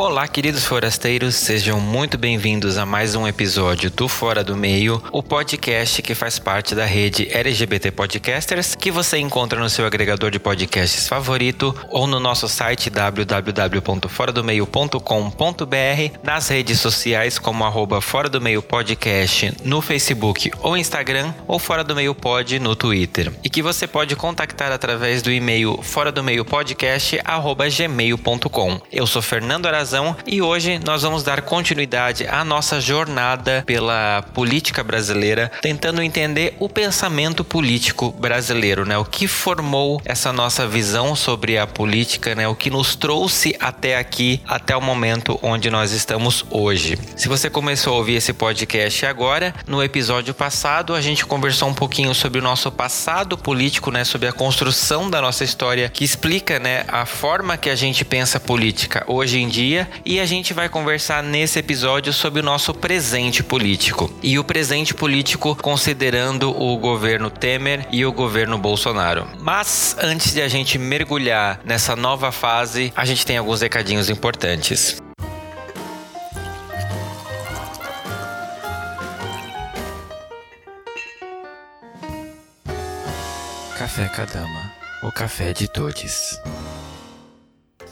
Olá, queridos forasteiros, sejam muito bem-vindos a mais um episódio do Fora do Meio, o podcast que faz parte da rede LGBT Podcasters, que você encontra no seu agregador de podcasts favorito ou no nosso site www.foradomeio.com.br, nas redes sociais como arroba Fora do Meio Podcast no Facebook ou Instagram ou Fora do Meio Pod no Twitter. E que você pode contactar através do e-mail fora do meio podcast arroba gmail.com. Eu sou Fernando Arazão E hoje nós vamos dar continuidade à nossa jornada pela política brasileira, tentando entender o pensamento político brasileiro, né? O que formou essa nossa visão sobre a política, né? O que nos trouxe até aqui, até o momento onde nós estamos hoje. Se você começou a ouvir esse podcast agora, no episódio passado a gente conversou um pouquinho sobre o nosso passado político, né? Sobre a construção da nossa história, que explica, né? A forma que a gente pensa política hoje em dia dia e a gente vai conversar nesse episódio sobre o nosso presente político. E o presente político considerando o governo Temer e o governo Bolsonaro. Mas antes de a gente mergulhar nessa nova fase, a gente tem alguns recadinhos importantes. Café Cadama, o café de todos.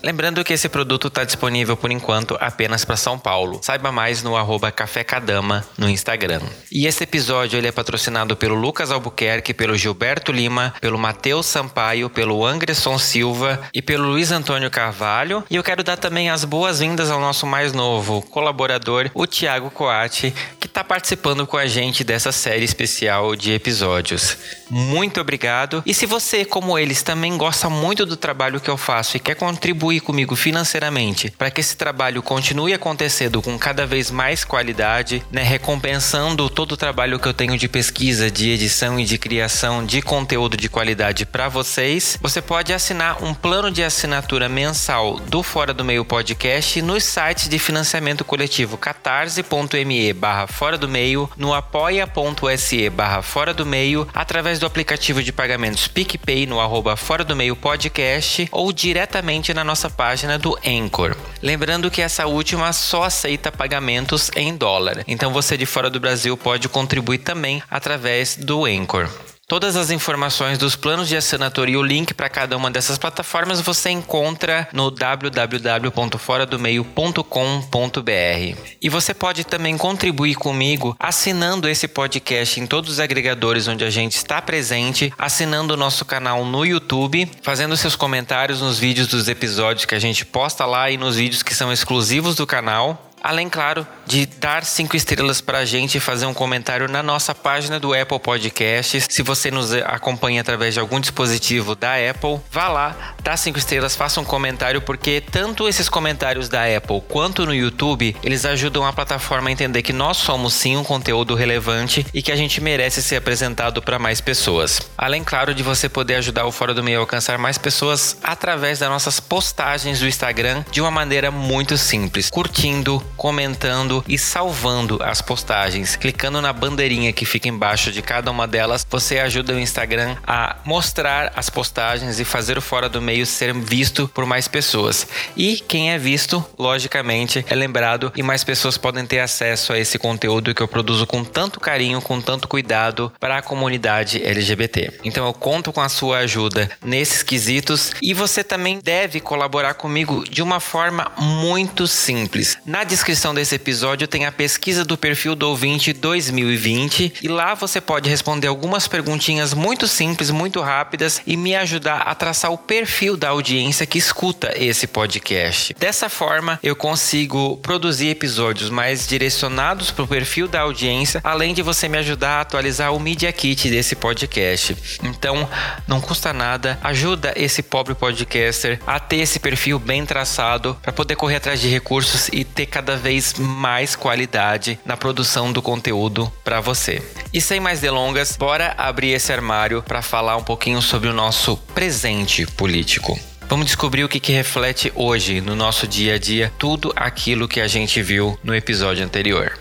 Lembrando que esse produto está disponível por enquanto apenas para São Paulo. Saiba mais no arroba Café Cadama no Instagram. E esse episódio ele é patrocinado pelo Lucas Albuquerque, pelo Gilberto Lima, pelo Matheus Sampaio, pelo Anderson Silva e pelo Luiz Antônio Carvalho. E eu quero dar também as boas-vindas ao nosso mais novo colaborador, o Tiago Coati, que está participando com a gente dessa série especial de episódios. Muito obrigado. E se você, como eles, também gosta muito do trabalho que eu faço e quer contribuir contribuir comigo financeiramente para que esse trabalho continue acontecendo com cada vez mais qualidade, né, recompensando todo o trabalho que eu tenho de pesquisa, de edição e de criação de conteúdo de qualidade para vocês, você pode assinar um plano de assinatura mensal do Fora do Meio Podcast nos sites de financiamento coletivo catarse.me barra Fora do Meio, no apoia.se barra Fora do Meio, através do aplicativo de pagamentos PicPay no arroba Fora do Meio Podcast ou diretamente na nossa nossa página do Anchor. Lembrando que essa última só aceita pagamentos em dólar, então você de fora do Brasil pode contribuir também através do Anchor. Todas as informações dos planos de assinatura e o link para cada uma dessas plataformas você encontra no www.foradomeio.com.br. E você pode também contribuir comigo assinando esse podcast em todos os agregadores onde a gente está presente, assinando o nosso canal no YouTube, fazendo seus comentários nos vídeos dos episódios que a gente posta lá e nos vídeos que são exclusivos do canal. Além, claro, de dar cinco estrelas para a gente e fazer um comentário na nossa página do Apple Podcasts. Se você nos acompanha através de algum dispositivo da Apple, vá lá, dá cinco estrelas, faça um comentário, porque tanto esses comentários da Apple quanto no YouTube, eles ajudam a plataforma a entender que nós somos sim um conteúdo relevante e que a gente merece ser apresentado para mais pessoas. Além, claro, de você poder ajudar o Fora do Meio a alcançar mais pessoas através das nossas postagens do Instagram de uma maneira muito simples, curtindo, comentando e salvando as postagens. Clicando na bandeirinha que fica embaixo de cada uma delas, você ajuda o Instagram a mostrar as postagens e fazer o fora do meio ser visto por mais pessoas. E quem é visto, logicamente, é lembrado e mais pessoas podem ter acesso a esse conteúdo que eu produzo com tanto carinho, com tanto cuidado para a comunidade LGBT. Então eu conto com a sua ajuda nesses quesitos e você também deve colaborar comigo de uma forma muito simples. Na descrição descrição desse episódio tem a pesquisa do perfil do ouvinte 2020 e lá você pode responder algumas perguntinhas muito simples, muito rápidas e me ajudar a traçar o perfil da audiência que escuta esse podcast. Dessa forma, eu consigo produzir episódios mais direcionados para o perfil da audiência, além de você me ajudar a atualizar o Media Kit desse podcast. Então, não custa nada, ajuda esse pobre podcaster a ter esse perfil bem traçado para poder correr atrás de recursos e ter cada vez mais qualidade na produção do conteúdo para você. E sem mais delongas, bora abrir esse armário para falar um pouquinho sobre o nosso presente político. Vamos descobrir o que, que reflete hoje no nosso dia a dia tudo aquilo que a gente viu no episódio anterior.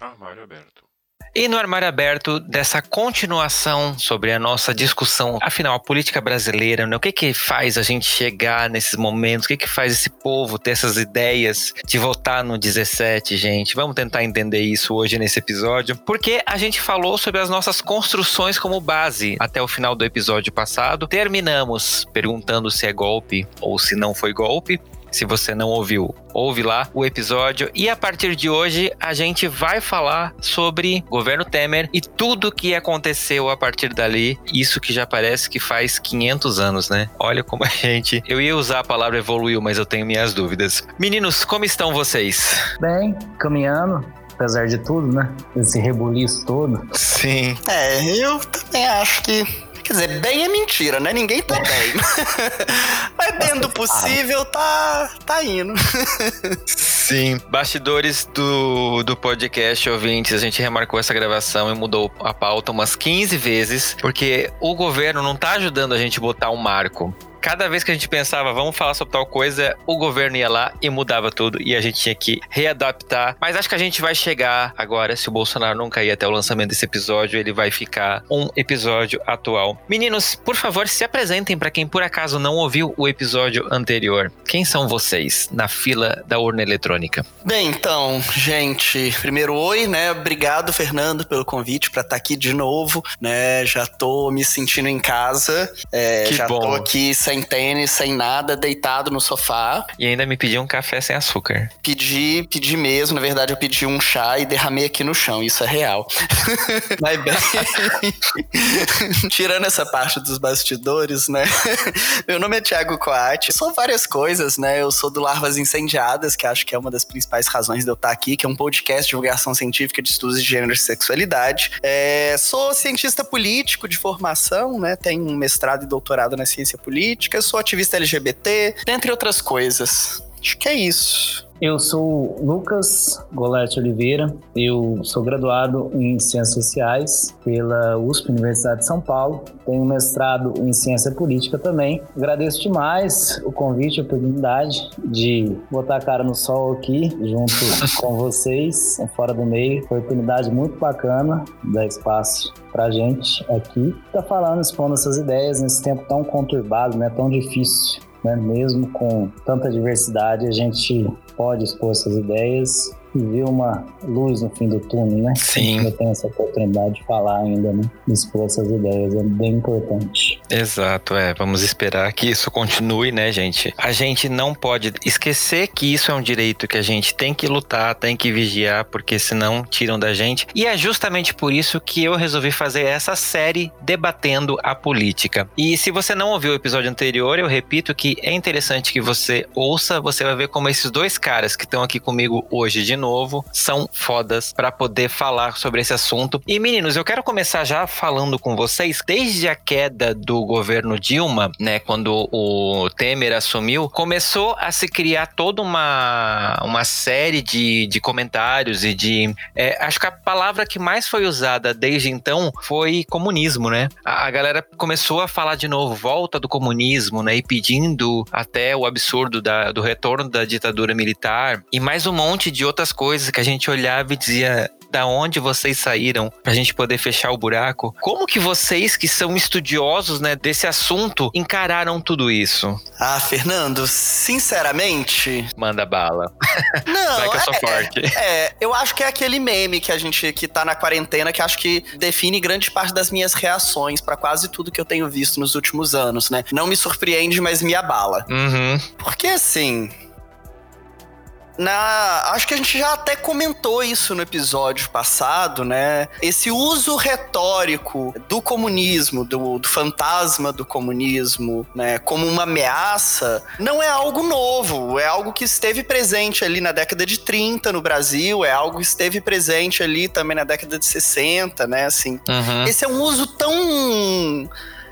Armário aberto. E no armário aberto dessa continuação sobre a nossa discussão, afinal, a política brasileira, né? o que que faz a gente chegar nesses momentos? O que que faz esse povo ter essas ideias de votar no 17, gente? Vamos tentar entender isso hoje nesse episódio, porque a gente falou sobre as nossas construções como base até o final do episódio passado. Terminamos perguntando se é golpe ou se não foi golpe. Se você não ouviu, ouve lá o episódio. E a partir de hoje a gente vai falar sobre governo Temer e tudo que aconteceu a partir dali. Isso que já parece que faz 500 anos, né? Olha como a gente. Eu ia usar a palavra evoluiu, mas eu tenho minhas dúvidas. Meninos, como estão vocês? Bem, caminhando apesar de tudo, né? Esse rebuliço todo. Sim. É, eu também acho que Quer dizer, bem é mentira, né? Ninguém tá bem. Mas dentro do possível, tá, tá indo. Sim. Bastidores do, do podcast, ouvintes, a gente remarcou essa gravação e mudou a pauta umas 15 vezes, porque o governo não tá ajudando a gente botar um marco cada vez que a gente pensava, vamos falar sobre tal coisa, o governo ia lá e mudava tudo e a gente tinha que readaptar. Mas acho que a gente vai chegar agora, se o Bolsonaro não cair até o lançamento desse episódio, ele vai ficar um episódio atual. Meninos, por favor, se apresentem para quem por acaso não ouviu o episódio anterior. Quem são vocês na fila da urna eletrônica? Bem, então, gente, primeiro oi, né? Obrigado, Fernando, pelo convite para estar tá aqui de novo, né? Já tô me sentindo em casa, é, que já bom. tô aqui sem tênis, sem nada, deitado no sofá. E ainda me pediu um café sem açúcar. Pedi, pedi mesmo. Na verdade, eu pedi um chá e derramei aqui no chão. Isso é real. Mas bem. Tirando essa parte dos bastidores, né? Meu nome é Thiago Coate. Sou várias coisas, né? Eu sou do Larvas Incendiadas, que acho que é uma das principais razões de eu estar aqui, que é um podcast de divulgação científica de estudos de gênero e sexualidade. É, sou cientista político de formação, né? Tenho um mestrado e doutorado na ciência política política, sou ativista LGBT, dentre outras coisas. Acho que é isso. Eu sou Lucas Golete Oliveira, eu sou graduado em Ciências Sociais pela USP, Universidade de São Paulo, tenho mestrado em Ciência Política também. Agradeço demais o convite, a oportunidade de botar a cara no sol aqui, junto com vocês, fora do meio. Foi uma oportunidade muito bacana, dar espaço pra gente aqui, tá falando, expondo essas ideias nesse tempo tão conturbado, né, tão difícil né? Mesmo com tanta diversidade, a gente pode expor essas ideias e ver uma luz no fim do túnel, né? Sim. Eu tenho essa oportunidade de falar ainda, né? Expor essas ideias, é bem importante. Exato, é. Vamos esperar que isso continue, né, gente? A gente não pode esquecer que isso é um direito que a gente tem que lutar, tem que vigiar, porque senão tiram da gente. E é justamente por isso que eu resolvi fazer essa série debatendo a política. E se você não ouviu o episódio anterior, eu repito que é interessante que você ouça, você vai ver como esses dois caras que estão aqui comigo hoje de novo, são fodas para poder falar sobre esse assunto. E meninos, eu quero começar já falando com vocês, desde a queda do governo Dilma, né, quando o Temer assumiu, começou a se criar toda uma, uma série de, de comentários e de. É, acho que a palavra que mais foi usada desde então foi comunismo, né? A, a galera começou a falar de novo, volta do comunismo, né? E pedindo até o absurdo da, do retorno da ditadura militar e mais um monte de outras coisas que a gente olhava e dizia da onde vocês saíram pra gente poder fechar o buraco. Como que vocês que são estudiosos, né, desse assunto encararam tudo isso? Ah, Fernando, sinceramente, manda bala. Não, Vai que eu sou é, forte. É, eu acho que é aquele meme que a gente que tá na quarentena que acho que define grande parte das minhas reações para quase tudo que eu tenho visto nos últimos anos, né? Não me surpreende, mas me abala. Uhum. Porque assim, na, acho que a gente já até comentou isso no episódio passado, né? Esse uso retórico do comunismo, do, do, fantasma do comunismo, né, como uma ameaça, não é algo novo, é algo que esteve presente ali na década de 30 no Brasil, é algo que esteve presente ali também na década de 60, né, assim. Uhum. Esse é um uso tão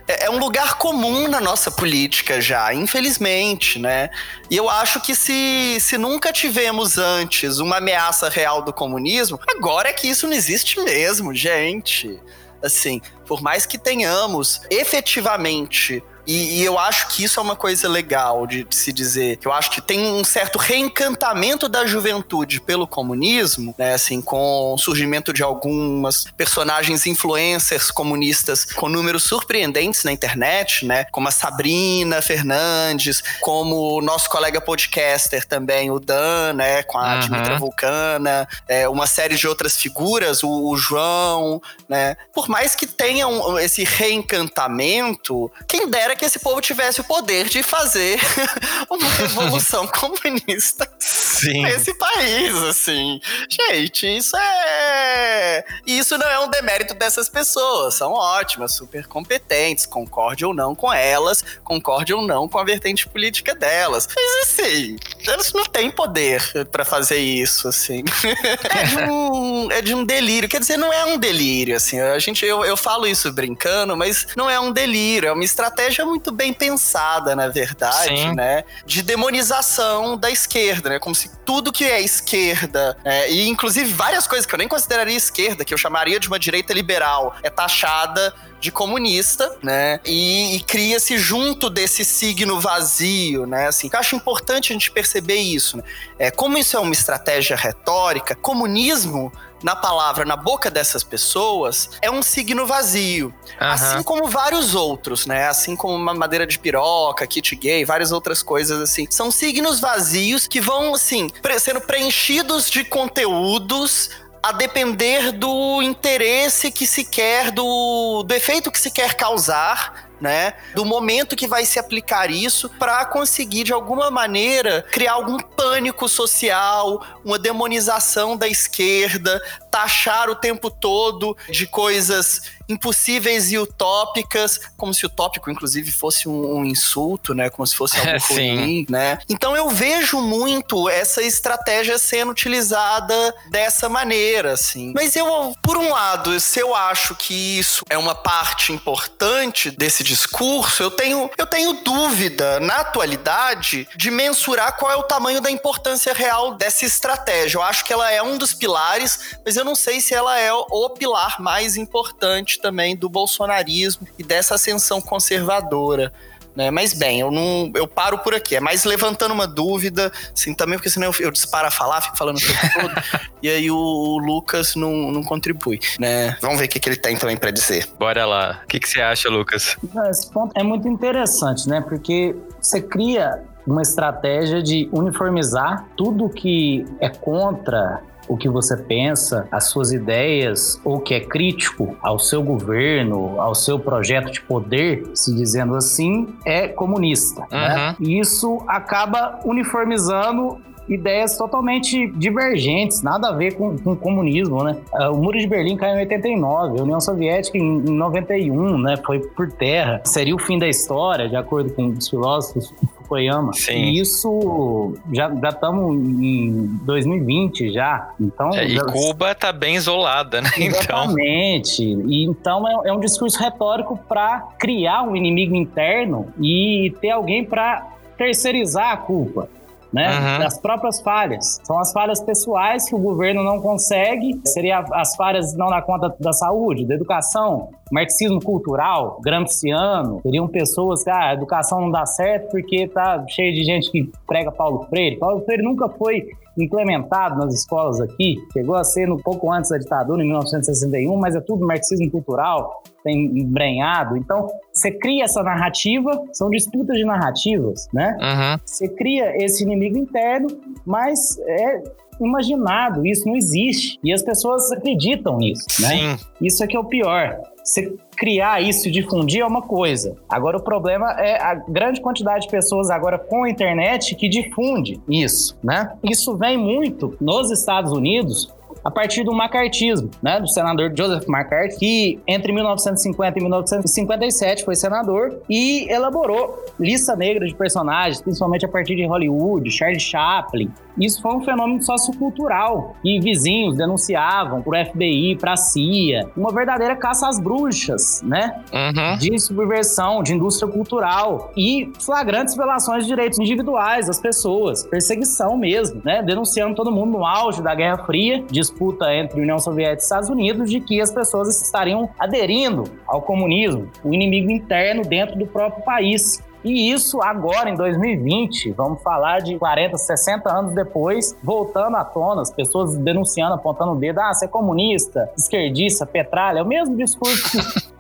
é, é um lugar comum na nossa política já, infelizmente, né? E eu acho que se, se nunca tivemos antes uma ameaça real do comunismo, agora é que isso não existe mesmo, gente. Assim, por mais que tenhamos efetivamente e, e, eu acho que isso é uma coisa legal de, de, se dizer. Eu acho que tem um certo reencantamento da juventude pelo comunismo, né? Assim, com o surgimento de algumas personagens influencers comunistas com números surpreendentes na internet, né? Como a Sabrina Fernandes, como o nosso colega podcaster também, o Dan, né? Com a uhum. Dimitra Vulcana, é, uma série de outras figuras, o, o João, né? Por mais que tenha um, esse reencantamento, quem dera que esse povo tivesse o poder de fazer uma revolução comunista Sim. nesse país, assim. Gente, isso é. Isso não é um demérito dessas pessoas. São ótimas, super competentes, concorde ou não com elas, concorde ou não com a vertente política delas. Mas assim, elas não têm poder para fazer isso, assim. é, de um, é de um delírio. Quer dizer, não é um delírio, assim. A gente, eu, eu falo isso brincando, mas não é um delírio, é uma estratégia muito bem pensada, na verdade, Sim. né? De demonização da esquerda, né? Como se tudo que é esquerda, é, e inclusive várias coisas que eu nem consideraria esquerda, que eu chamaria de uma direita liberal, é taxada de comunista, né? E, e cria-se junto desse signo vazio, né? Assim, eu acho importante a gente perceber isso. Né? É, como isso é uma estratégia retórica, comunismo na palavra, na boca dessas pessoas, é um signo vazio. Uhum. Assim como vários outros, né? Assim como uma madeira de piroca, kit gay, várias outras coisas assim. São signos vazios que vão, assim, sendo preenchidos de conteúdos a depender do interesse que se quer, do, do efeito que se quer causar né? Do momento que vai se aplicar isso para conseguir de alguma maneira criar algum pânico social, uma demonização da esquerda, taxar o tempo todo de coisas impossíveis e utópicas, como se utópico, inclusive, fosse um, um insulto, né? Como se fosse algo é, ruim, né? Então eu vejo muito essa estratégia sendo utilizada dessa maneira, assim. Mas eu, por um lado, se eu acho que isso é uma parte importante desse discurso, eu tenho, eu tenho dúvida, na atualidade, de mensurar qual é o tamanho da importância real dessa estratégia. Eu acho que ela é um dos pilares, mas eu não sei se ela é o pilar mais importante também do bolsonarismo e dessa ascensão conservadora. Né? Mas bem, eu não eu paro por aqui. É mais levantando uma dúvida, assim, também, porque senão eu, eu disparo a falar, fico falando o tempo todo, e aí o, o, Lucas não, não contribui, né? Vamos ver o que, que ele tem também para dizer. Bora lá. O que, que você acha, Lucas? Esse ponto é muito interessante, né? Porque você cria uma estratégia de uniformizar tudo que é contra o que você pensa, as suas ideias, ou que é crítico ao seu governo, ao seu projeto de poder, se dizendo assim, é comunista. Uhum. Né? E isso acaba uniformizando ideias totalmente divergentes, nada a ver com, com o comunismo, né? Ah, o Muro de Berlim caiu em 89, a União Soviética em 91, né? Foi por terra. Seria o fim da história, de acordo com os filósofos Fukuyama. Sim. E isso já estamos em 2020 já. Então, é, e já... Cuba está bem isolada, né? Então. Exatamente. Então... E, então é, é um discurso retórico para criar um inimigo interno e ter alguém para terceirizar a culpa né? Uhum. Das próprias falhas. São as falhas pessoais que o governo não consegue, seria as falhas não na conta da saúde, da educação, marxismo cultural, gramsciano, seriam pessoas que ah, a educação não dá certo porque tá cheio de gente que prega Paulo Freire. Paulo Freire nunca foi implementado nas escolas aqui, chegou a ser um pouco antes da ditadura, em 1961, mas é tudo marxismo cultural, tem embrenhado. Então, você cria essa narrativa, são disputas de narrativas, né? Uhum. Você cria esse inimigo interno, mas é imaginado, isso não existe. E as pessoas acreditam nisso, né? Sim. Isso é que é o pior. Você criar isso e difundir é uma coisa. Agora o problema é a grande quantidade de pessoas agora com a internet que difunde isso, né? Isso vem muito nos Estados Unidos a partir do macartismo, né, do senador Joseph McCarthy, que entre 1950 e 1957 foi senador e elaborou lista negra de personagens, principalmente a partir de Hollywood, Charlie Chaplin. Isso foi um fenômeno sociocultural e vizinhos denunciavam para o FBI, para a CIA, uma verdadeira caça às bruxas, né? Uhum. De subversão, de indústria cultural e flagrantes violações de direitos individuais das pessoas, perseguição mesmo, né? Denunciando todo mundo no auge da Guerra Fria, disputa entre União Soviética e Estados Unidos, de que as pessoas estariam aderindo ao comunismo, o inimigo interno dentro do próprio país. E isso agora, em 2020, vamos falar de 40, 60 anos depois, voltando à tona, as pessoas denunciando, apontando o dedo, ah, você é comunista, esquerdista, petralha, é o mesmo discurso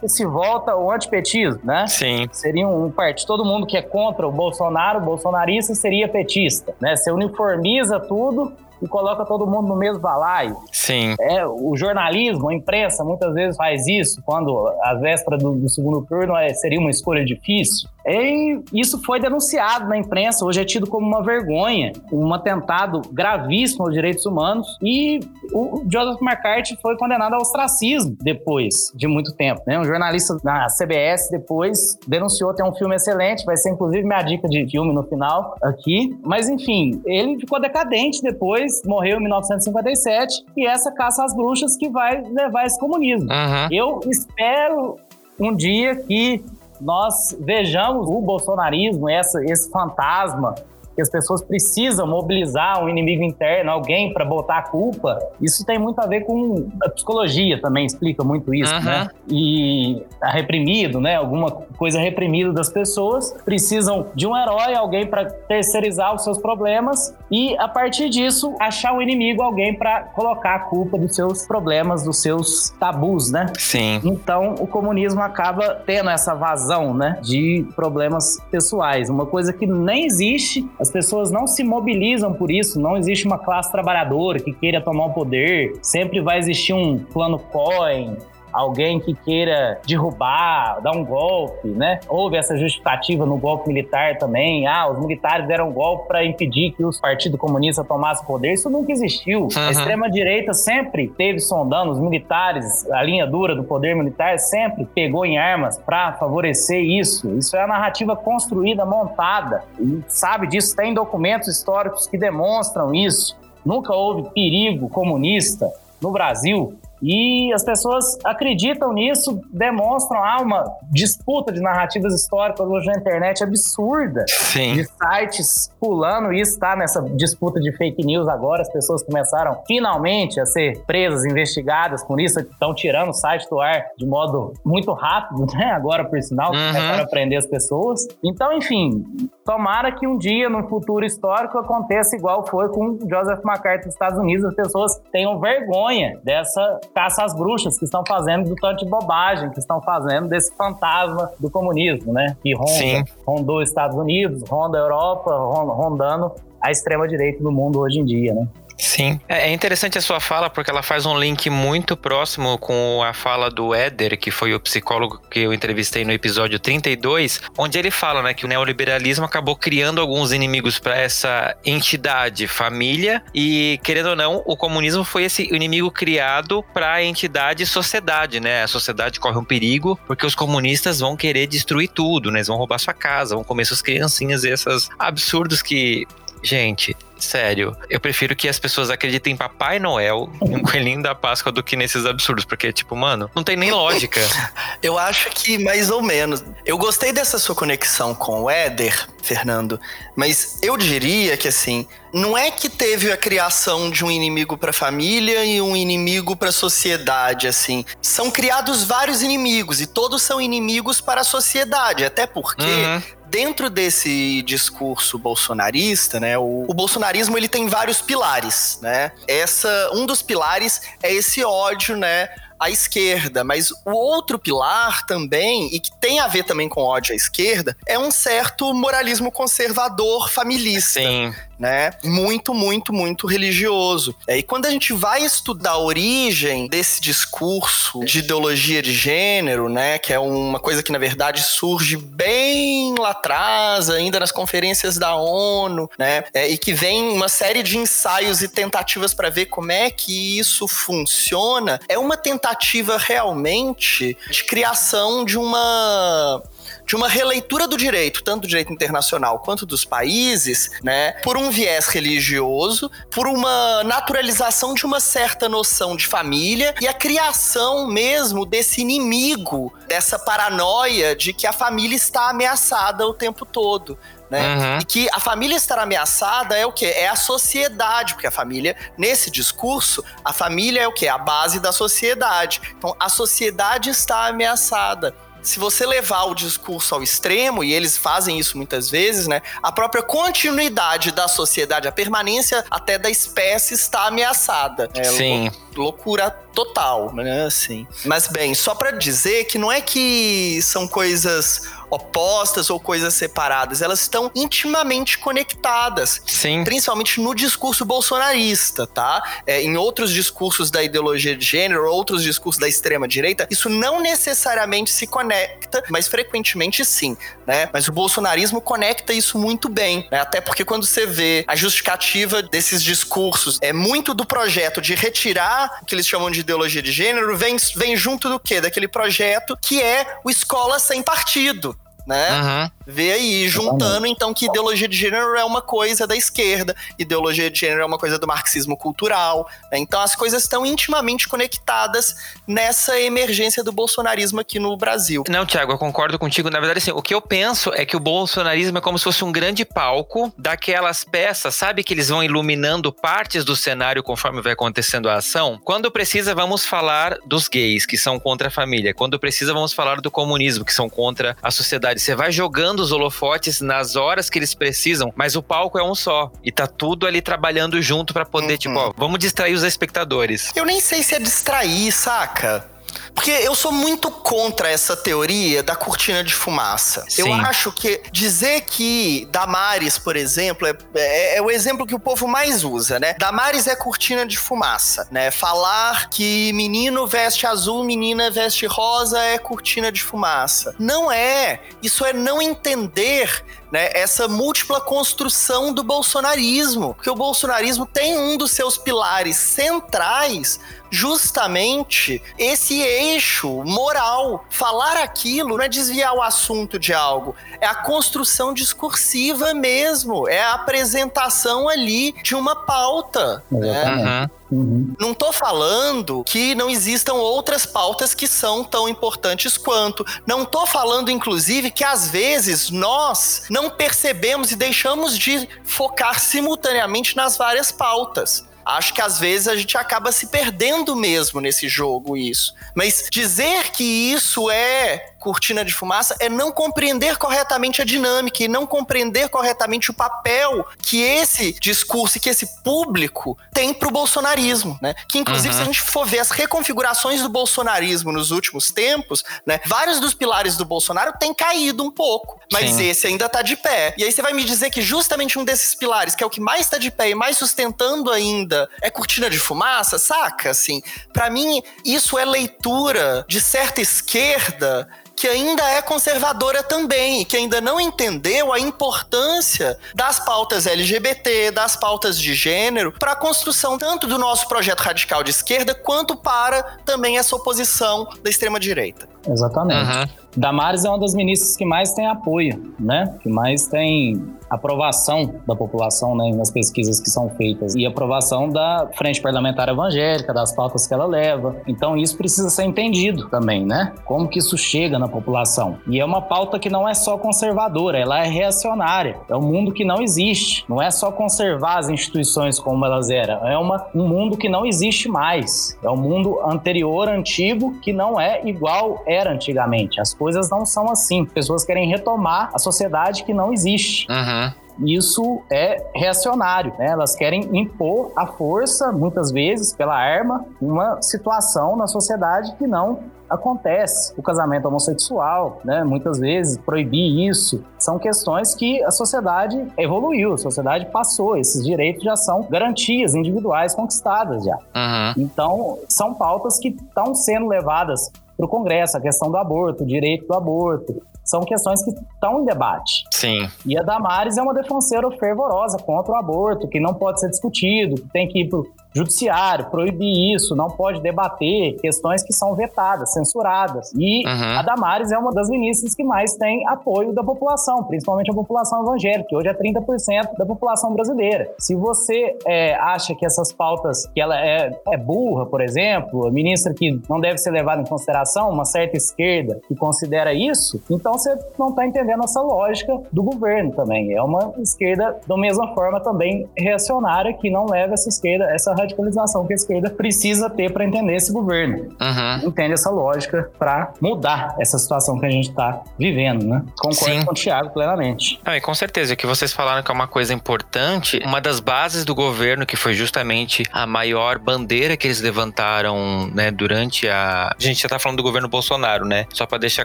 que, se volta o antipetismo, né? Sim. Seria um partido, todo mundo que é contra o Bolsonaro, o bolsonarista, seria petista, né? Você uniformiza tudo e coloca todo mundo no mesmo balaio. Sim. É, o jornalismo, a imprensa, muitas vezes faz isso, quando a véspera do, do segundo turno é, seria uma escolha difícil. E isso foi denunciado na imprensa, hoje é tido como uma vergonha, um atentado gravíssimo aos direitos humanos. E o Joseph McCarthy foi condenado ao ostracismo depois de muito tempo. Né? Um jornalista na CBS depois denunciou, tem um filme excelente, vai ser inclusive minha dica de filme no final aqui. Mas enfim, ele ficou decadente depois, morreu em 1957, e essa caça às bruxas que vai levar esse comunismo. Uhum. Eu espero um dia que nós vejamos o bolsonarismo, essa, esse fantasma que as pessoas precisam mobilizar um inimigo interno, alguém para botar a culpa, isso tem muito a ver com a psicologia também, explica muito isso, uhum. né? E tá reprimido, né? Alguma coisa reprimida das pessoas precisam de um herói, alguém para terceirizar os seus problemas e a partir disso achar um inimigo, alguém para colocar a culpa dos seus problemas, dos seus tabus, né? Sim. Então o comunismo acaba tendo essa vazão, né, de problemas pessoais, uma coisa que nem existe, as pessoas não se mobilizam por isso, não existe uma classe trabalhadora que queira tomar o poder, sempre vai existir um plano coin, alguém que queira derrubar, dar um golpe, né? Houve essa justificativa no golpe militar também. Ah, os militares deram um golpe para impedir que os partidos comunistas tomassem poder. Isso nunca existiu. Uhum. A extrema-direita sempre teve sondando os militares, a linha dura do poder militar sempre pegou em armas para favorecer isso. Isso é a narrativa construída, montada. E sabe disso, tem documentos históricos que demonstram isso. Nunca houve perigo comunista no Brasil. E as pessoas acreditam nisso, demonstram há uma disputa de narrativas históricas hoje na internet absurda. Sim. De sites pulando isso, está nessa disputa de fake news agora. As pessoas começaram finalmente a ser presas, investigadas por isso, estão tirando o site do ar de modo muito rápido, né? Agora, por sinal, uhum. começaram a prender as pessoas. Então, enfim, tomara que um dia, no futuro histórico, aconteça igual foi com Joseph McCarthy nos Estados Unidos, as pessoas tenham vergonha dessa caça às bruxas que estão fazendo do tanto de bobagem que estão fazendo desse fantasma do comunismo, né? Que ronda, rondou os Estados Unidos, ronda a Europa, rondando a extrema direita do mundo hoje em dia, né? Sim. É, é interessante a sua fala porque ela faz um link muito próximo com a fala do Éder, que foi o psicólogo que eu entrevistei no episódio 32, onde ele fala né, que o neoliberalismo acabou criando alguns inimigos para essa entidade, família, e querendo ou não, o comunismo foi esse inimigo criado para a entidade sociedade, né? A sociedade corre um perigo porque os comunistas vão querer destruir tudo, né? Eles vão roubar sua casa, vão comer suas criancinhas e esses absurdos que Gente, sério, eu prefiro que as pessoas acreditem em Papai Noel e um coelhinho da Páscoa do que nesses absurdos, porque, tipo, mano, não tem nem lógica. eu acho que mais ou menos. Eu gostei dessa sua conexão com o Éder, Fernando, mas eu diria que, assim, não é que teve a criação de um inimigo para a família e um inimigo para a sociedade, assim. São criados vários inimigos e todos são inimigos para a sociedade, até porque uhum dentro desse discurso bolsonarista, né, o, o, bolsonarismo ele tem vários pilares, né? Essa um dos pilares é esse ódio, né, à esquerda, mas o outro pilar também, e que tem a ver também com ódio à esquerda, é um certo moralismo conservador familista. Sim né? Muito, muito, muito religioso. É, e quando a gente vai estudar a origem desse discurso de ideologia de gênero, né? Que é uma coisa que, na verdade, surge bem lá atrás, ainda nas conferências da ONU, né? É, e que vem uma série de ensaios e tentativas para ver como é que isso funciona, é uma tentativa realmente de criação de uma de uma releitura do direito, tanto do direito internacional quanto dos países, né, por um viés religioso, por uma naturalização de uma certa noção de família e a criação mesmo desse inimigo, dessa paranoia de que a família está ameaçada o tempo todo. Né? Uhum. E que a família estar ameaçada é o que? É a sociedade, porque a família, nesse discurso, a família é o que? A base da sociedade. Então, a sociedade está ameaçada se você levar o discurso ao extremo, e eles fazem isso muitas vezes, né? A própria continuidade da sociedade, a permanência até da espécie está ameaçada. Sim. Loucura total, né? Assim. Mas bem, só para dizer que não é que são coisas opostas ou coisas separadas, elas estão intimamente conectadas. Sim. Principalmente no discurso bolsonarista, tá? É, em outros discursos da ideologia de gênero, outros discursos da extrema-direita, isso não necessariamente se conecta, mas frequentemente sim, né? Mas o bolsonarismo conecta isso muito bem, né? Até porque quando você vê a justificativa desses discursos, é muito do projeto de retirar que eles chamam de ideologia de gênero, vem, vem junto do quê? Daquele projeto que é o Escola Sem Partido né? Uhum. Vê aí, juntando então que ideologia de gênero é uma coisa da esquerda, ideologia de gênero é uma coisa do marxismo cultural. Né? Então as coisas estão intimamente conectadas nessa emergência do bolsonarismo aqui no Brasil. Não, Tiago, eu concordo contigo. Na verdade, assim, o que eu penso é que o bolsonarismo é como se fosse um grande palco daquelas peças, sabe que eles vão iluminando partes do cenário conforme vai acontecendo a ação? Quando precisa, vamos falar dos gays, que são contra a família. Quando precisa, vamos falar do comunismo, que são contra a sociedade você vai jogando os holofotes nas horas que eles precisam, mas o palco é um só. E tá tudo ali trabalhando junto para poder, uhum. tipo, ó, vamos distrair os espectadores. Eu nem sei se é distrair, saca? Porque eu sou muito contra essa teoria da cortina de fumaça. Sim. Eu acho que dizer que Damares, por exemplo, é, é, é, o exemplo que o povo mais usa, né? Damares é cortina de fumaça, né? Falar que menino veste azul, menina veste rosa é cortina de fumaça. Não é. Isso é não entender né, essa múltipla construção do bolsonarismo. Porque o bolsonarismo tem um dos seus pilares centrais justamente esse eixo moral. Falar aquilo não é desviar o assunto de algo, é a construção discursiva mesmo, é a apresentação ali de uma pauta. Né? Uhum. Não tô falando que não existam outras pautas que são tão importantes quanto. Não tô falando, inclusive, que às vezes nós não percebemos e deixamos de focar simultaneamente nas várias pautas. Acho que às vezes a gente acaba se perdendo mesmo nesse jogo isso. Mas dizer que isso é cortina de fumaça é não compreender corretamente a dinâmica e não compreender corretamente o papel que esse discurso e que esse público tem pro bolsonarismo, né? Que inclusive uhum. se a gente for ver as reconfigurações do bolsonarismo nos últimos tempos, né? Vários dos pilares do Bolsonaro têm caído um pouco, mas Sim. esse ainda tá de pé. E aí você vai me dizer que justamente um desses pilares, que é o que mais tá de pé e mais sustentando ainda, é cortina de fumaça, saca? Assim, para mim isso é leitura de certa esquerda que ainda é conservadora também, que ainda não entendeu a importância das pautas LGBT, das pautas de gênero, para a construção tanto do nosso projeto radical de esquerda, quanto para também essa oposição da extrema-direita. Exatamente. Uhum. Damares é uma das ministras que mais tem apoio, né? Que mais tem aprovação da população né, nas pesquisas que são feitas e aprovação da Frente Parlamentar Evangélica, das pautas que ela leva. Então isso precisa ser entendido também, né? Como que isso chega na população. E é uma pauta que não é só conservadora, ela é reacionária. É um mundo que não existe. Não é só conservar as instituições como elas eram. É uma, um mundo que não existe mais. É um mundo anterior, antigo, que não é igual era antigamente. As coisas não são assim. Pessoas querem retomar a sociedade que não existe. Uhum. isso é reacionário, né? Elas querem impor a força, muitas vezes pela arma, uma situação na sociedade que não acontece. O casamento homossexual, né, muitas vezes proibir isso, são questões que a sociedade evoluiu, a sociedade passou, esses direitos já são garantias individuais conquistadas já. Uhum. Então, são pautas que estão sendo levadas para o Congresso, a questão do aborto, o direito do aborto, são questões que estão em debate. Sim. E a Damares é uma defensora fervorosa contra o aborto, que não pode ser discutido, que tem que ir para judiciário, proibir isso, não pode debater questões que são vetadas, censuradas. E uhum. a Damares é uma das ministras que mais tem apoio da população, principalmente a população evangélica, que hoje é 30% da população brasileira. Se você é, acha que essas pautas, que ela é, é burra, por exemplo, a ministra que não deve ser levada em consideração, uma certa esquerda que considera isso, então você não está entendendo essa lógica do governo também. É uma esquerda, da mesma forma, também reacionária, que não leva essa esquerda, essa radicalização que a esquerda precisa ter para entender esse governo. Uhum. Entende essa lógica para mudar essa situação que a gente está vivendo, né? Concordo Sim. com o Thiago plenamente. Não, e com certeza, o que vocês falaram que é uma coisa importante, uma das bases do governo, que foi justamente a maior bandeira que eles levantaram né, durante a. A gente já tá falando do governo Bolsonaro, né? Só para deixar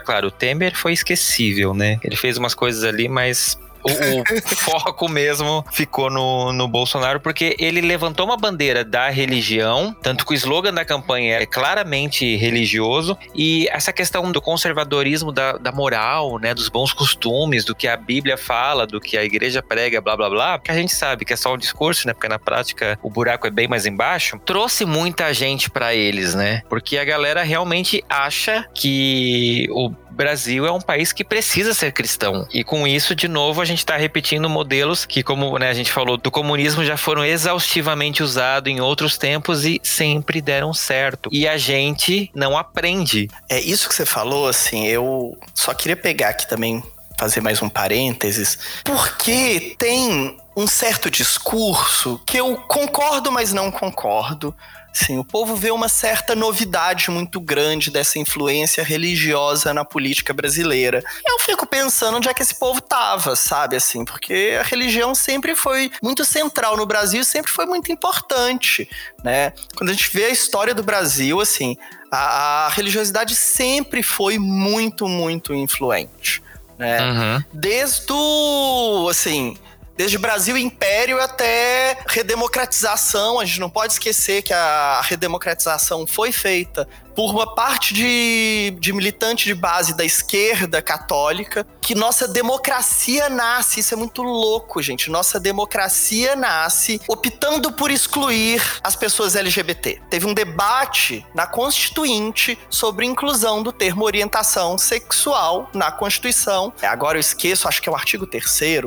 claro, o Temer foi esquecível, né? Ele fez umas coisas ali, mas o, o foco mesmo ficou no, no Bolsonaro, porque ele levantou uma bandeira da religião, tanto que o slogan da campanha é claramente religioso, e essa questão do conservadorismo da, da moral, né, dos bons costumes, do que a Bíblia fala, do que a igreja prega, blá blá blá, que a gente sabe que é só um discurso, né, porque na prática o buraco é bem mais embaixo, trouxe muita gente para eles, né, porque a galera realmente acha que o Brasil é um país que precisa ser cristão. E com isso, de novo, a gente está repetindo modelos que, como né, a gente falou, do comunismo já foram exaustivamente usados em outros tempos e sempre deram certo. E a gente não aprende. É isso que você falou, assim, eu só queria pegar aqui também fazer mais um parênteses, porque tem um certo discurso que eu concordo, mas não concordo, Sim, o povo vê uma certa novidade muito grande dessa influência religiosa na política brasileira. Eu fico pensando onde é que esse povo tava, sabe, assim, porque a religião sempre foi muito central no Brasil sempre foi muito importante, né? Quando a gente vê a história do Brasil, assim, a, a religiosidade sempre foi muito, muito influente, né? Uhum. Desde o, assim, Desde Brasil Império até redemocratização, a gente não pode esquecer que a redemocratização foi feita por uma parte de, de militante de base da esquerda católica, que nossa democracia nasce, isso é muito louco, gente. Nossa democracia nasce optando por excluir as pessoas LGBT. Teve um debate na Constituinte sobre inclusão do termo orientação sexual na Constituição. Agora eu esqueço, acho que é o artigo 3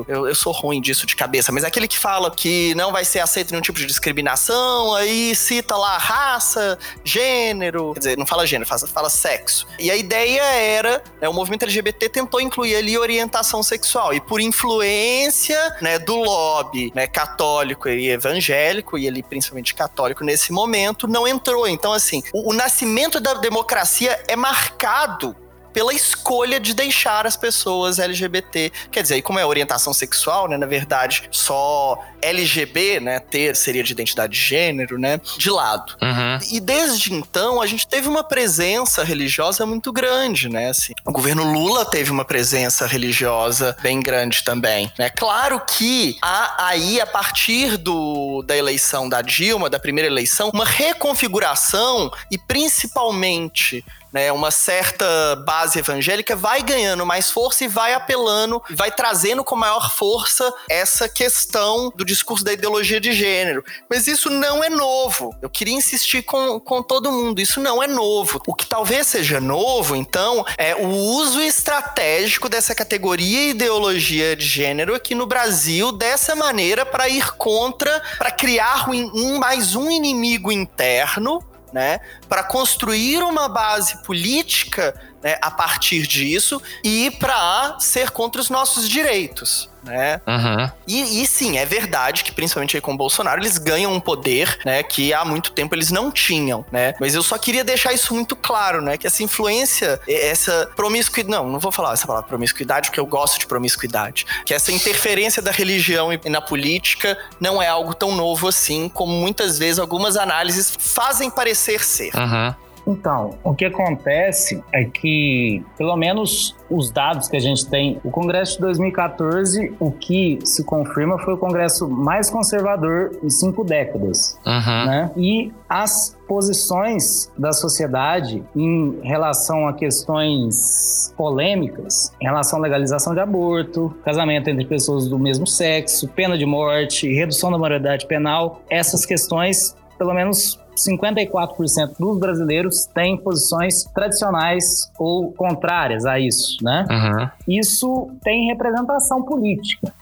eu, eu sou ruim disso de cabeça, mas é aquele que fala que não vai ser aceito nenhum tipo de discriminação, aí cita lá raça, gênero, quer dizer, não fala gênero, fala, fala sexo. E a ideia era, né, o movimento LGBT tentou incluir ali orientação sexual. E por influência né, do lobby né, católico e evangélico, e ele principalmente católico nesse momento, não entrou. Então, assim, o, o nascimento da democracia é marcado pela escolha de deixar as pessoas LGBT, quer dizer, como é orientação sexual, né, na verdade, só LGB, né, ter seria de identidade de gênero, né, de lado. Uhum. E desde então a gente teve uma presença religiosa muito grande, né, assim. O governo Lula teve uma presença religiosa bem grande também, né. Claro que há aí a partir do da eleição da Dilma, da primeira eleição, uma reconfiguração e principalmente né, uma certa base evangélica vai ganhando mais força e vai apelando, vai trazendo com maior força essa questão do discurso da ideologia de gênero. Mas isso não é novo. Eu queria insistir com, com todo mundo, isso não é novo. O que talvez seja novo, então, é o uso estratégico dessa categoria ideologia de gênero aqui no Brasil dessa maneira para ir contra, para criar um, um mais um inimigo interno né, para construir uma base política né, a partir disso e para ser contra os nossos direitos. Né? Uhum. E, e, sim, é verdade que principalmente aí com o Bolsonaro eles ganham um poder, né, que há muito tempo eles não tinham, né? Mas eu só queria deixar isso muito claro, né, que essa influência, essa promiscuidade, não, não vou falar essa palavra promiscuidade porque eu gosto de promiscuidade, que essa interferência da religião e na política não é algo tão novo assim, como muitas vezes algumas análises fazem parecer ser. Uhum. Então, o que acontece é que, pelo menos os dados que a gente tem, o Congresso de 2014, o que se confirma foi o Congresso mais conservador em cinco décadas. Uhum. Né? E as posições da sociedade em relação a questões polêmicas, em relação à legalização de aborto, casamento entre pessoas do mesmo sexo, pena de morte, redução da maioridade penal, essas questões, pelo menos 54% dos brasileiros têm posições tradicionais ou contrárias a isso, né? Uhum. Isso tem representação política.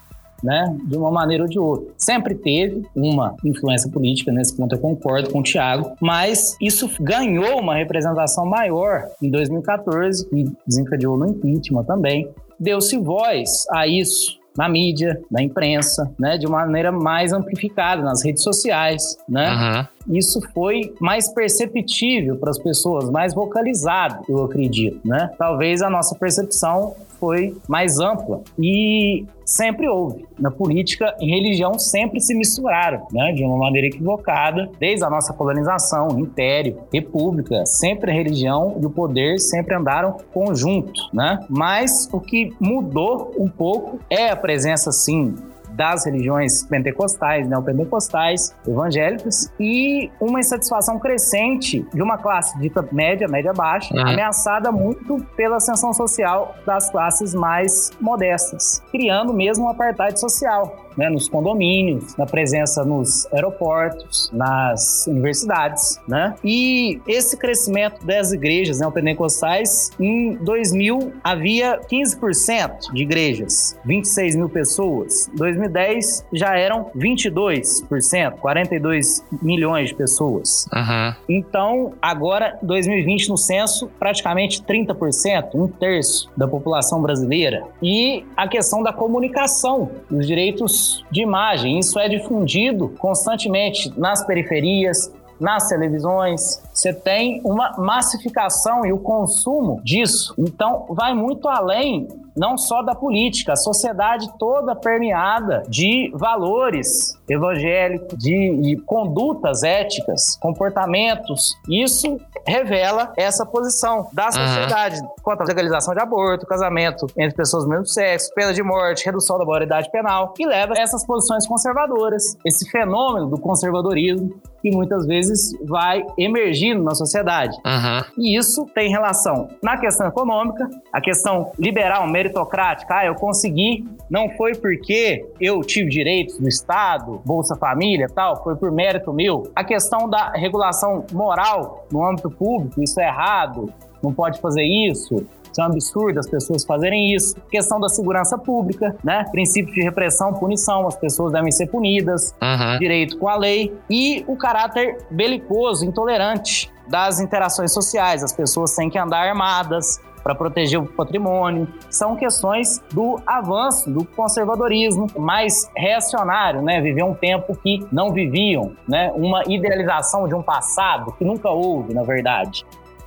Né, de uma maneira ou de outra. Sempre teve uma influência política, nesse ponto eu concordo com o Tiago, mas isso ganhou uma representação maior em 2014, e desencadeou no impeachment também. Deu-se voz a isso na mídia, na imprensa, né, de uma maneira mais amplificada nas redes sociais, né? Uhum. Isso foi mais perceptível para as pessoas, mais vocalizado, eu acredito, né? Talvez a nossa percepção foi mais ampla e sempre houve. Na política e religião sempre se misturaram, né, de uma maneira equivocada, desde a nossa colonização, império, república, sempre a religião e o poder sempre andaram conjunto, né? Mas o que mudou um pouco é a presença, sim, das religiões pentecostais, neopentecostais, evangélicas, e uma insatisfação crescente de uma classe dita média, média-baixa, uhum. ameaçada muito pela ascensão social das classes mais modestas, criando mesmo um apartheid social né, nos condomínios, na presença nos aeroportos, nas universidades, né? E esse crescimento das igrejas neopentecostais, em 2000 havia 15% de igrejas, 26 mil pessoas. Em 2010 já eram 22%, 42 milhões de pessoas. Uhum. Então, agora, 2020 no censo, praticamente 30%, um terço da população brasileira. E a questão da comunicação, os direitos de imagem. Isso é difundido constantemente nas periferias, nas televisões, você tem uma massificação e o consumo disso. Então, vai muito além não só da política, a sociedade toda permeada de valores evangélicos, de, de condutas éticas, comportamentos. Isso revela essa posição da sociedade uhum. quanto à legalização de aborto, casamento entre pessoas do mesmo sexo, pena de morte, redução da maioridade penal, e leva a essas posições conservadoras, esse fenômeno do conservadorismo que muitas vezes vai emergindo na sociedade. Uhum. E isso tem relação na questão econômica, a questão liberal, meritocrática. Ah, eu consegui, não foi porque eu tive direitos do Estado, Bolsa Família tal, foi por mérito meu. A questão da regulação moral no âmbito público, isso é errado, não pode fazer isso. Isso é um absurdo as pessoas fazerem isso. Questão da segurança pública, né? Princípio de repressão, punição, as pessoas devem ser punidas, uhum. direito com a lei. E o caráter belicoso, intolerante das interações sociais. As pessoas têm que andar armadas, para proteger o patrimônio. São questões do avanço do conservadorismo mais reacionário, né? Viver um tempo que não viviam, né? Uma idealização de um passado que nunca houve, na verdade.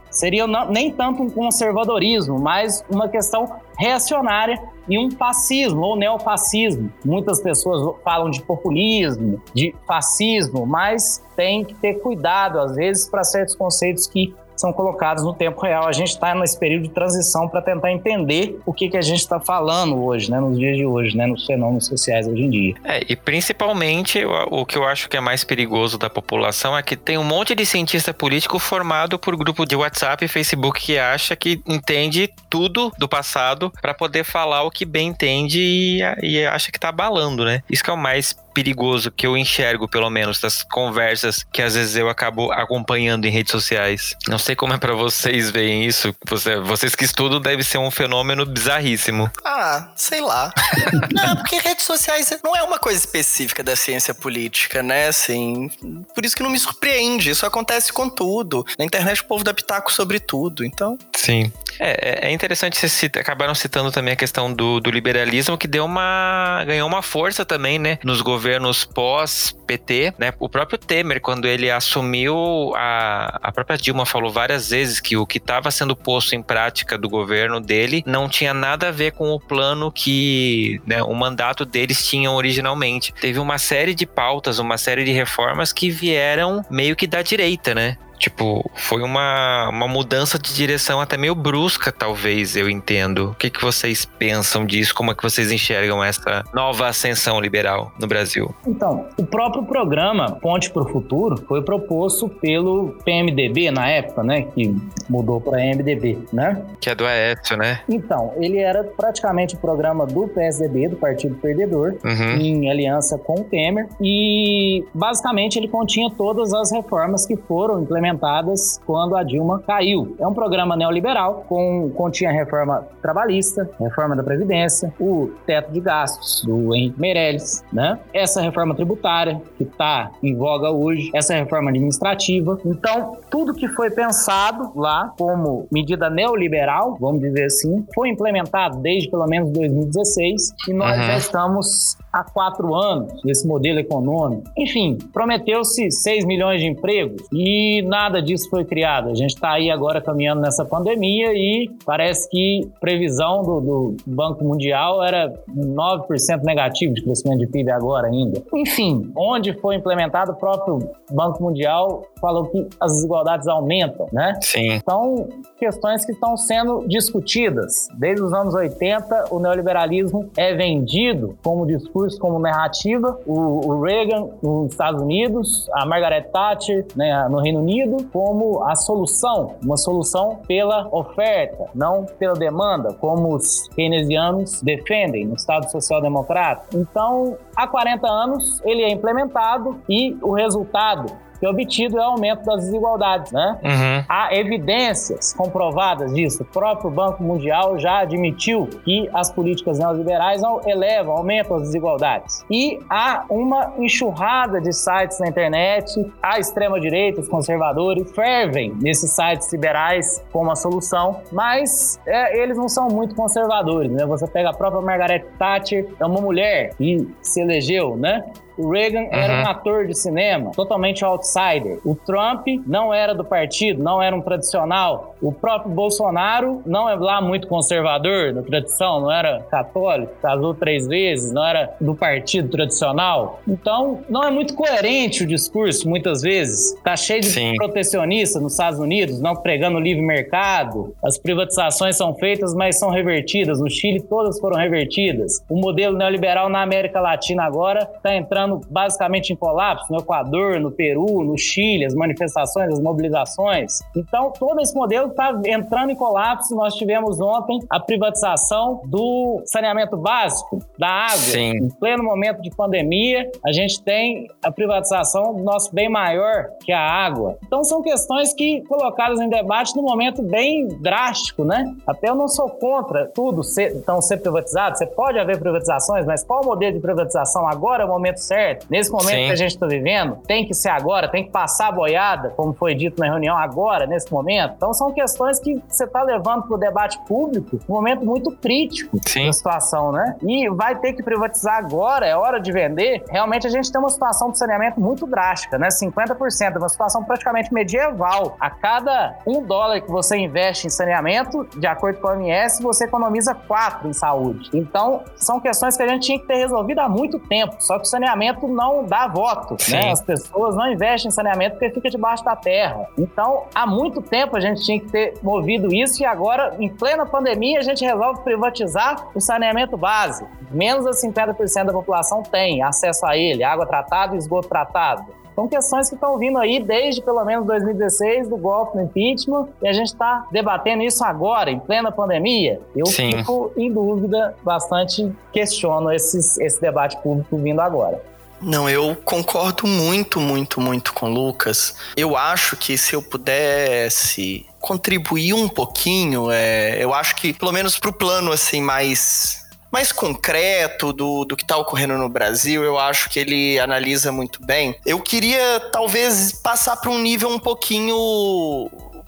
Seria não, nem tanto um conservadorismo, mas uma questão reacionária e um fascismo ou neofascismo. Muitas pessoas falam de populismo, de fascismo, mas tem que ter cuidado, às vezes, para certos conceitos que são colocados no tempo real. A gente está nesse período de transição para tentar entender o que, que a gente está falando hoje, né, nos dias de hoje, né, nos fenômenos sociais hoje em dia. É, e principalmente o, o que eu acho que é mais perigoso da população é que tem um monte de cientista político formado por grupo de WhatsApp e Facebook que acha que entende tudo do passado para poder falar o que bem entende e, e acha que está abalando, né? Isso que é o mais perigoso que eu enxergo, pelo menos, das conversas que às vezes eu acabo acompanhando em redes sociais. Não sei como é para vocês verem isso. Você, vocês que estudam deve ser um fenômeno bizarríssimo. Ah, sei lá. não, porque redes sociais não é uma coisa específica da ciência política, né? Assim, por isso que não me surpreende. Isso acontece com tudo. Na internet o povo dá pitaco sobre tudo, então. Sim. É, é, é interessante vocês cita, acabaram citando também a questão do, do liberalismo, que deu uma. ganhou uma força também, né? Nos governos pós-PT, né? O próprio Temer, quando ele assumiu, a, a própria Dilma falou várias vezes que o que estava sendo posto em prática do governo dele não tinha nada a ver com o plano que né, o mandato deles tinham originalmente. Teve uma série de pautas, uma série de reformas que vieram meio que da direita, né? Tipo, foi uma, uma mudança de direção até meio brusca, talvez, eu entendo. O que, que vocês pensam disso? Como é que vocês enxergam essa nova ascensão liberal no Brasil? Então, o próprio programa Ponte para o Futuro foi proposto pelo PMDB na época, né? Que mudou para MDB, né? Que é do Aécio, né? Então, ele era praticamente o programa do PSDB, do Partido Perdedor, uhum. em aliança com o Temer. E, basicamente, ele continha todas as reformas que foram implementadas implementadas quando a Dilma caiu. É um programa neoliberal, com, continha reforma trabalhista, reforma da Previdência, o teto de gastos do Henrique Meirelles, né? essa reforma tributária que está em voga hoje, essa reforma administrativa. Então, tudo que foi pensado lá como medida neoliberal, vamos dizer assim, foi implementado desde pelo menos 2016 e nós uhum. já estamos há quatro anos nesse modelo econômico. Enfim, prometeu-se 6 milhões de empregos e nada disso foi criado. A gente está aí agora caminhando nessa pandemia e parece que previsão do, do Banco Mundial era 9% negativo de crescimento de PIB agora ainda. Enfim, onde foi implementado o próprio Banco Mundial falou que as desigualdades aumentam, né? Sim. Então, questões que estão sendo discutidas. Desde os anos 80, o neoliberalismo é vendido como discurso discurso como narrativa, o, o Reagan nos Estados Unidos, a Margaret Thatcher né, no Reino Unido, como a solução, uma solução pela oferta, não pela demanda, como os keynesianos defendem no Estado Social Democrata. Então, há 40 anos ele é implementado e o resultado que obtido é o aumento das desigualdades, né? Uhum. Há evidências comprovadas disso. O próprio Banco Mundial já admitiu que as políticas neoliberais elevam, aumentam as desigualdades. E há uma enxurrada de sites na internet, a extrema-direita, os conservadores, fervem nesses sites liberais como a solução, mas é, eles não são muito conservadores, né? Você pega a própria Margaret Thatcher, é uma mulher que se elegeu, né? O Reagan uhum. era um ator de cinema, totalmente outsider. O Trump não era do partido, não era um tradicional. O próprio Bolsonaro não é lá muito conservador, da tradição, não era católico, casou três vezes, não era do partido tradicional. Então, não é muito coerente o discurso, muitas vezes. Tá cheio de Sim. protecionista nos Estados Unidos, não pregando livre mercado. As privatizações são feitas, mas são revertidas. No Chile, todas foram revertidas. O modelo neoliberal na América Latina agora está entrando basicamente em colapso no Equador, no Peru, no Chile, as manifestações, as mobilizações. Então, todo esse modelo está entrando em colapso. Nós tivemos ontem a privatização do saneamento básico, da água. Sim. Em pleno momento de pandemia, a gente tem a privatização do nosso bem maior, que é a água. Então, são questões que colocadas em debate num momento bem drástico, né? Até eu não sou contra tudo ser, então, ser privatizado. Você pode haver privatizações, mas qual o modelo de privatização agora é o momento certo? certo. Nesse momento Sim. que a gente está vivendo, tem que ser agora, tem que passar a boiada, como foi dito na reunião, agora, nesse momento. Então, são questões que você está levando para o debate público um momento muito crítico Sim. da situação, né? E vai ter que privatizar agora, é hora de vender. Realmente, a gente tem uma situação de saneamento muito drástica, né? 50%, uma situação praticamente medieval. A cada um dólar que você investe em saneamento, de acordo com a OMS, você economiza quatro em saúde. Então, são questões que a gente tinha que ter resolvido há muito tempo. Só que o saneamento não dá voto, né? As pessoas não investem em saneamento porque fica debaixo da terra. Então, há muito tempo a gente tinha que ter movido isso e agora, em plena pandemia, a gente resolve privatizar o saneamento básico. Menos de 50% da população tem acesso a ele, água tratada e esgoto tratado. São questões que estão vindo aí desde pelo menos 2016, do golpe no impeachment, e a gente está debatendo isso agora, em plena pandemia. Eu Sim. fico em dúvida, bastante questiono esses, esse debate público vindo agora. Não, eu concordo muito, muito, muito com o Lucas. Eu acho que se eu pudesse contribuir um pouquinho, é, eu acho que pelo menos para o plano assim mais mais concreto do, do que está ocorrendo no Brasil, eu acho que ele analisa muito bem. Eu queria talvez passar para um nível um pouquinho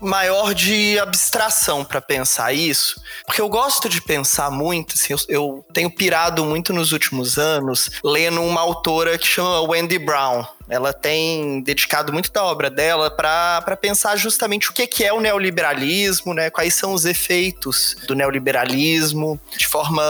maior de abstração para pensar isso, porque eu gosto de pensar muito, assim, eu, eu, tenho pirado muito nos últimos anos lendo uma autora que chama Wendy Brown. Ela tem dedicado muito da obra dela para pensar justamente o que, que é o neoliberalismo, né? quais são os efeitos do neoliberalismo de forma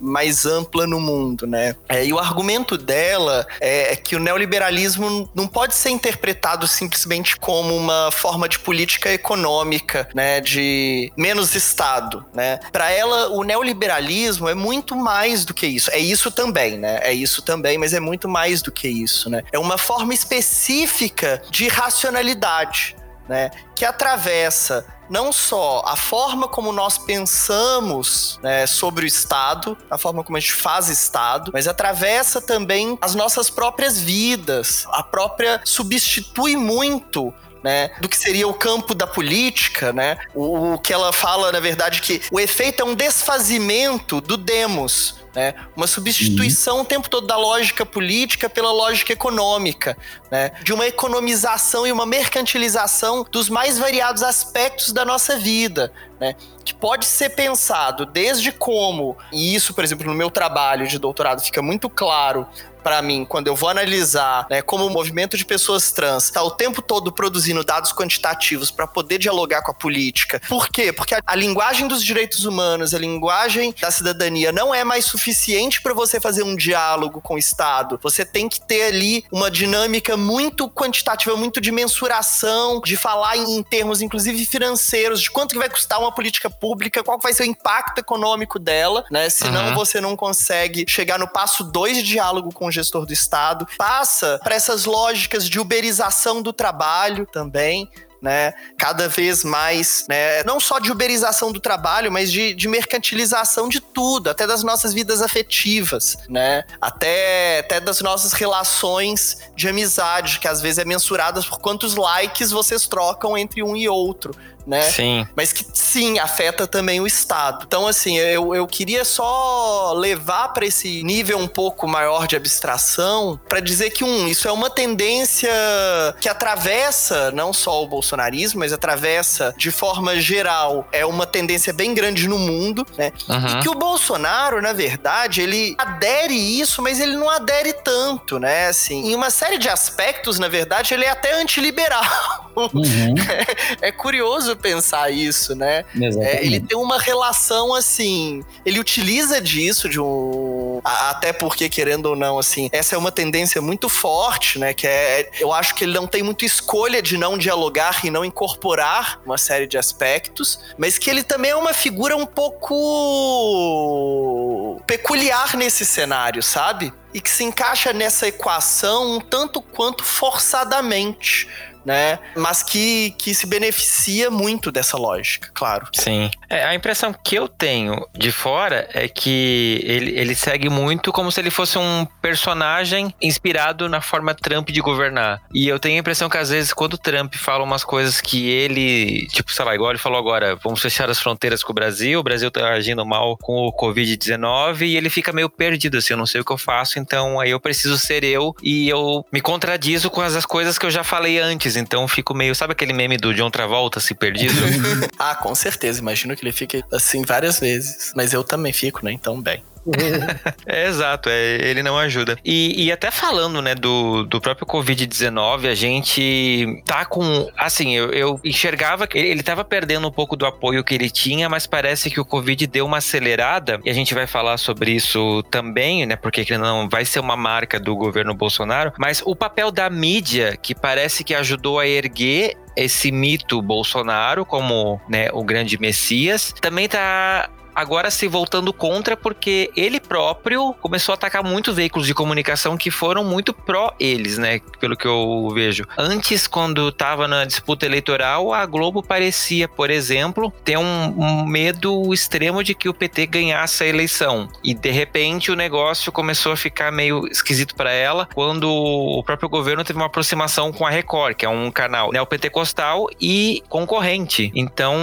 mais ampla no mundo. Né? É, e o argumento dela é, é que o neoliberalismo não pode ser interpretado simplesmente como uma forma de política econômica, né? de menos Estado. Né? Para ela, o neoliberalismo é muito mais do que isso. É isso também, né? É isso também, mas é muito mais do que isso. Né? É uma forma forma específica de racionalidade, né? Que atravessa não só a forma como nós pensamos né, sobre o Estado, a forma como a gente faz Estado, mas atravessa também as nossas próprias vidas. A própria substitui muito né, do que seria o campo da política, né? O, o, que ela fala, na verdade, que o efeito é um desfazimento do demos, né? Uma substituição uhum. o tempo todo da lógica política pela lógica econômica, né? De uma economização e uma mercantilização dos mais variados aspectos da nossa vida, né? Que pode ser pensado desde como, e isso, por exemplo, no meu trabalho de doutorado fica muito claro para mim, quando eu vou analisar né, como o movimento de pessoas trans está o tempo todo produzindo dados quantitativos para poder dialogar com a política. Por quê? Porque a, a, linguagem dos direitos humanos, a linguagem da cidadania não é mais suficiente para você fazer um diálogo com o Estado. Você tem que ter ali uma dinâmica muito quantitativa, muito de mensuração, de falar em, em termos, inclusive financeiros, de quanto que vai custar uma política pública, qual vai ser o impacto econômico dela, né? Senão uhum. você não consegue chegar no passo 2 de diálogo com o gestor do Estado, passa para essas lógicas de uberização do trabalho também, né? Cada vez mais, né? Não só de uberização do trabalho, mas de, de mercantilização de tudo, até das nossas vidas afetivas, né? Até, até das nossas relações de amizade, que às vezes é mensurada por quantos likes vocês trocam entre um e outro, né? Sim. Mas que sim, afeta também o Estado. Então, assim, eu, eu queria só levar para esse nível um pouco maior de abstração para dizer que, um, isso é uma tendência que atravessa não só o bolsonarismo, mas atravessa de forma geral, é uma tendência bem grande no mundo, né? Uhum. E que o Bolsonaro, na verdade, ele adere isso, mas ele não adere tanto, né? Assim, em uma série de aspectos, na verdade, ele é até antiliberal. Uhum. É, é curioso pensar isso, né? É, ele tem uma relação assim. Ele utiliza disso de um. Até porque, querendo ou não, assim, essa é uma tendência muito forte, né? Que é. Eu acho que ele não tem muita escolha de não dialogar e não incorporar uma série de aspectos, mas que ele também é uma figura um pouco peculiar nesse cenário, sabe? E que se encaixa nessa equação um tanto quanto forçadamente né? Mas que, que se beneficia muito dessa lógica, claro. Sim. É, a impressão que eu tenho de fora é que ele, ele segue muito como se ele fosse um personagem inspirado na forma Trump de governar. E eu tenho a impressão que às vezes quando o Trump fala umas coisas que ele, tipo, sei lá, igual ele falou agora, vamos fechar as fronteiras com o Brasil, o Brasil tá agindo mal com o Covid-19 e ele fica meio perdido, assim, eu não sei o que eu faço, então aí eu preciso ser eu e eu me contradizo com as, as coisas que eu já falei antes então fico meio. Sabe aquele meme do John Travolta se perdido? ah, com certeza. Imagino que ele fique assim várias vezes. Mas eu também fico, né? Então, bem. é exato, é, ele não ajuda. E, e até falando, né, do, do próprio Covid-19, a gente tá com. Assim, eu, eu enxergava que ele, ele tava perdendo um pouco do apoio que ele tinha, mas parece que o Covid deu uma acelerada, e a gente vai falar sobre isso também, né, porque não vai ser uma marca do governo Bolsonaro, mas o papel da mídia, que parece que ajudou a erguer esse mito Bolsonaro como né, o grande Messias, também tá agora se voltando contra porque ele próprio começou a atacar muitos veículos de comunicação que foram muito pró eles, né? Pelo que eu vejo. Antes, quando estava na disputa eleitoral, a Globo parecia, por exemplo, ter um, medo extremo de que o PT ganhasse a eleição. E de repente o negócio começou a ficar meio esquisito para ela quando o próprio governo teve uma aproximação com a Record, que é um canal neopentecostal e concorrente. Então,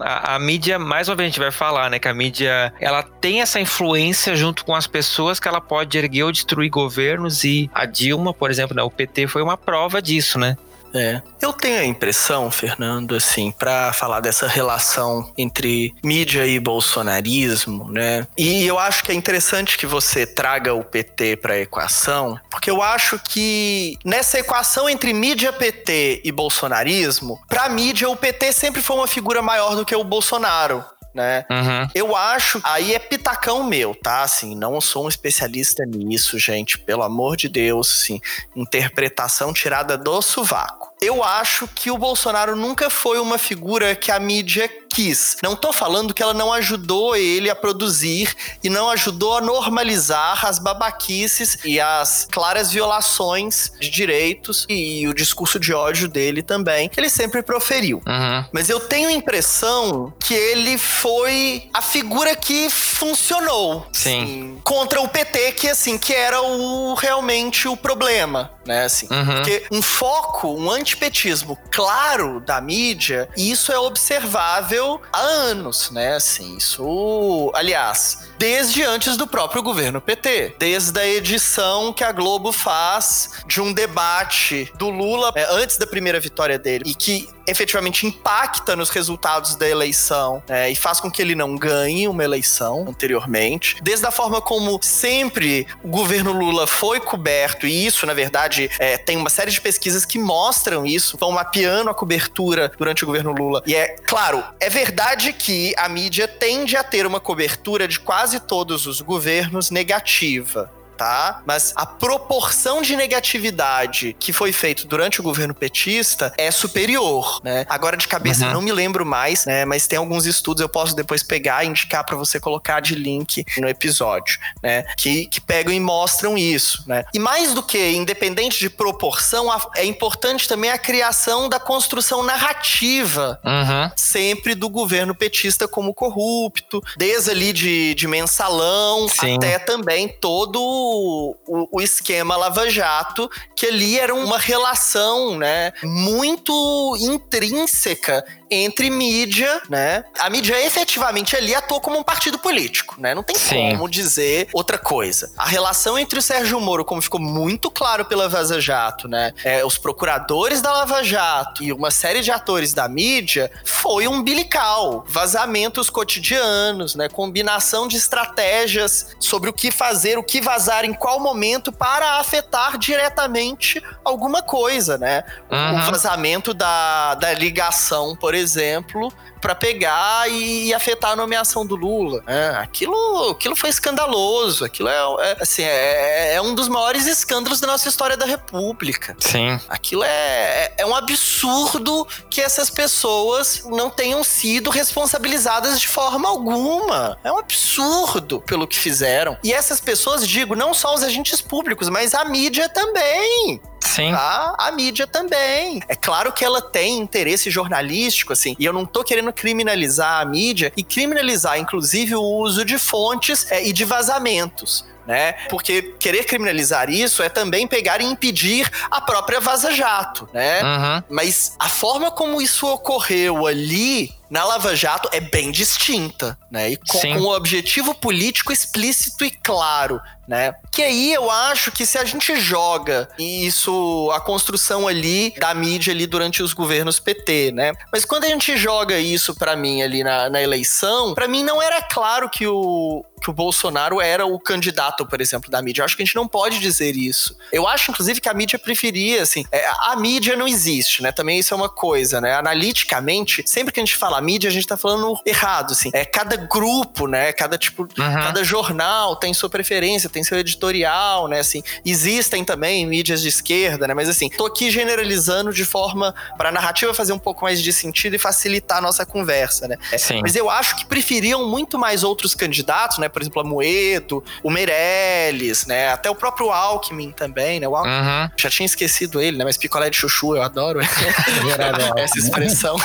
a, a mídia, mais uma vez a gente vai falar, né, que a mídia, ela tem essa influência junto com as pessoas que ela pode erguer ou destruir governos e a Dilma, por exemplo, né, o PT foi uma prova disso, né? É. Eu tenho a impressão, Fernando, assim, para falar dessa relação entre mídia e bolsonarismo, né? E eu acho que é interessante que você traga o PT para a equação, porque eu acho que nessa equação entre mídia, PT e bolsonarismo, para mídia o PT sempre foi uma figura maior do que o Bolsonaro né? Uhum. Eu acho, aí é pitacão meu, tá? Assim, não sou um especialista nisso, gente, pelo amor de Deus, assim, interpretação tirada do sovaco. Eu acho que o Bolsonaro nunca foi uma figura que a mídia quis. Não tô falando que ela não ajudou ele a produzir e não ajudou a normalizar as babaquices e as claras violações de direitos e o discurso de ódio dele também, que ele sempre proferiu. Uhum. Mas eu tenho a impressão que ele foi a figura que funcionou. Sim. Assim, contra o PT, que assim, que era o realmente o problema, né? Assim, uhum. Porque um foco, um antipetismo claro da mídia, isso é observável há anos, né? Assim, isso. Aliás, desde antes do próprio governo PT. Desde a edição que a Globo faz de um debate do Lula é, antes da primeira vitória dele e que efetivamente impacta nos resultados da eleição é, e faz com que ele não ganhe uma eleição anteriormente. Desde a forma como sempre o governo Lula foi coberto, e isso, na verdade, é, tem uma série de pesquisas que mostram isso, vão mapeando a cobertura durante o governo Lula. E é claro, é verdade que a mídia tende a ter uma cobertura de quase todos os governos negativa tá? Mas a proporção de negatividade que foi feito durante o governo petista é superior, né? Agora de cabeça uhum. não me lembro mais, né? Mas tem alguns estudos eu posso depois pegar e indicar para você colocar de link no episódio, né? Que, que pegam e mostram isso, né? E mais do que independente de proporção, é importante também a criação da construção narrativa, uhum. sempre do governo petista como corrupto, desde ali de, de mensalão Sim. até também todo o, o, esquema Lava Jato, que ali era uma relação, né, muito intrínseca entre mídia, né? A mídia efetivamente ali atuou como um partido político, né? Não tem Sim. como dizer outra coisa. A relação entre o Sérgio Moro, como ficou muito claro pela Vaza Jato, né? É, os procuradores da Lava Jato e uma série de atores da mídia foi umbilical. Vazamentos cotidianos, né? Combinação de estratégias sobre o que fazer, o que vazar em qual momento para afetar diretamente alguma coisa, né? Uhum. O vazamento da, da ligação, por exemplo exemplo, para pegar e, afetar a nomeação do Lula. É, aquilo, aquilo foi escandaloso. Aquilo é, é assim, é, é, um dos maiores escândalos da nossa história da República. Sim. Aquilo é, é, é um absurdo que essas pessoas não tenham sido responsabilizadas de forma alguma. É um absurdo pelo que fizeram. E essas pessoas, digo, não só os agentes públicos, mas a mídia também. Sim. Tá? A mídia também. É claro que ela tem interesse jornalístico, assim, e eu não tô querendo criminalizar a mídia e criminalizar, inclusive, o uso de fontes é, e de vazamentos né? Porque querer criminalizar isso é também pegar e impedir a própria Vaza Jato, né? Uhum. Mas a forma como isso ocorreu ali na Lava Jato é bem distinta, né? E com, com um objetivo político explícito e claro, né? Que aí eu acho que se a gente joga isso, a construção ali da mídia ali durante os governos PT, né? Mas quando a gente joga isso para mim ali na, na eleição, para mim não era claro que o, que o Bolsonaro era o candidato, por exemplo, da mídia. Eu acho que a gente não pode dizer isso. Eu acho, inclusive, que a mídia preferia, assim, é, a mídia não existe, né? Também isso é uma coisa, né? Analiticamente, sempre que a gente fala mídia, a gente tá falando errado, assim. É cada grupo, né? Cada tipo, uhum. cada jornal tem sua preferência, tem seu editorial, né? Assim, existem também mídias de esquerda, né? Mas assim, tô aqui generalizando de forma para a narrativa fazer um pouco mais de sentido e facilitar a nossa conversa, né? Sim. Mas eu acho que preferiam muito mais outros candidatos, né? Por exemplo, a Moedo, o Meirelles, né? Até o próprio Alckmin também, né? O Alckmin, uhum. já tinha esquecido ele, né? Mas picolé de chuchu eu adoro essa expressão.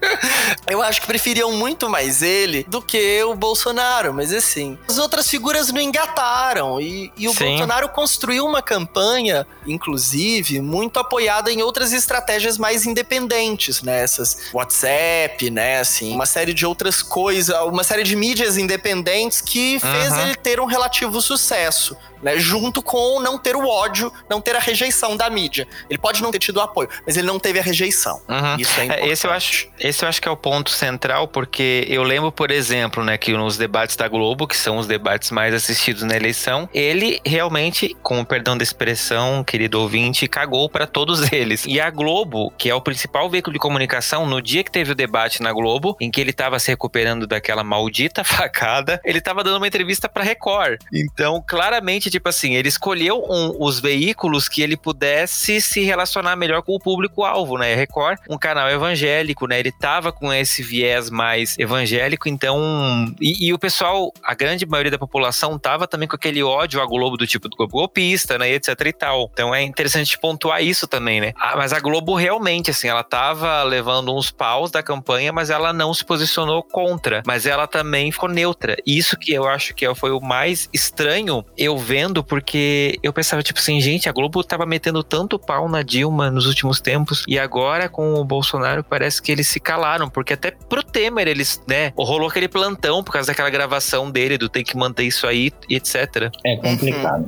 eu acho que preferiam muito mais ele do que o Bolsonaro, mas assim, as outras figuras não engataram e, e o Sim. Bolsonaro construiu uma campanha, inclusive, muito apoiada em outras estratégias mais independentes, né? Essas WhatsApp, né? Assim, uma série de outras coisas, uma série de mídias independentes que fez uhum. ele ter um relativo sucesso né? Junto com não ter o ódio, não ter a rejeição da mídia. Ele pode não ter tido o apoio, mas ele não teve a rejeição. Uhum. Isso é importante. Esse eu, acho, esse eu acho que é o ponto central, porque eu lembro, por exemplo, né, que nos debates da Globo, que são os debates mais assistidos na eleição, ele realmente, com o perdão da expressão, querido ouvinte, cagou para todos eles. E a Globo, que é o principal veículo de comunicação, no dia que teve o debate na Globo, em que ele estava se recuperando daquela maldita facada, ele estava dando uma entrevista para Record. Então, claramente tipo assim, ele escolheu um, os veículos que ele pudesse se relacionar melhor com o público-alvo, né? Record, um canal evangélico, né? Ele tava com esse viés mais evangélico, então. E, e, o pessoal, a grande maioria da população, tava também com aquele ódio à Globo do tipo do golpista, né? etc e tal. Então é interessante pontuar isso também, né? Ah, mas a Globo realmente, assim, ela tava levando uns paus da campanha, mas ela não se posicionou contra. Mas ela também ficou neutra. Isso que eu acho que foi o mais estranho eu ver vendo porque eu pensava, tipo assim, gente, a Globo tava metendo tanto pau na Dilma nos últimos tempos e agora com o Bolsonaro parece que eles se calaram, porque até pro Temer eles, né, rolou aquele plantão por causa daquela gravação dele, do tem que manter isso aí e etc. É complicado.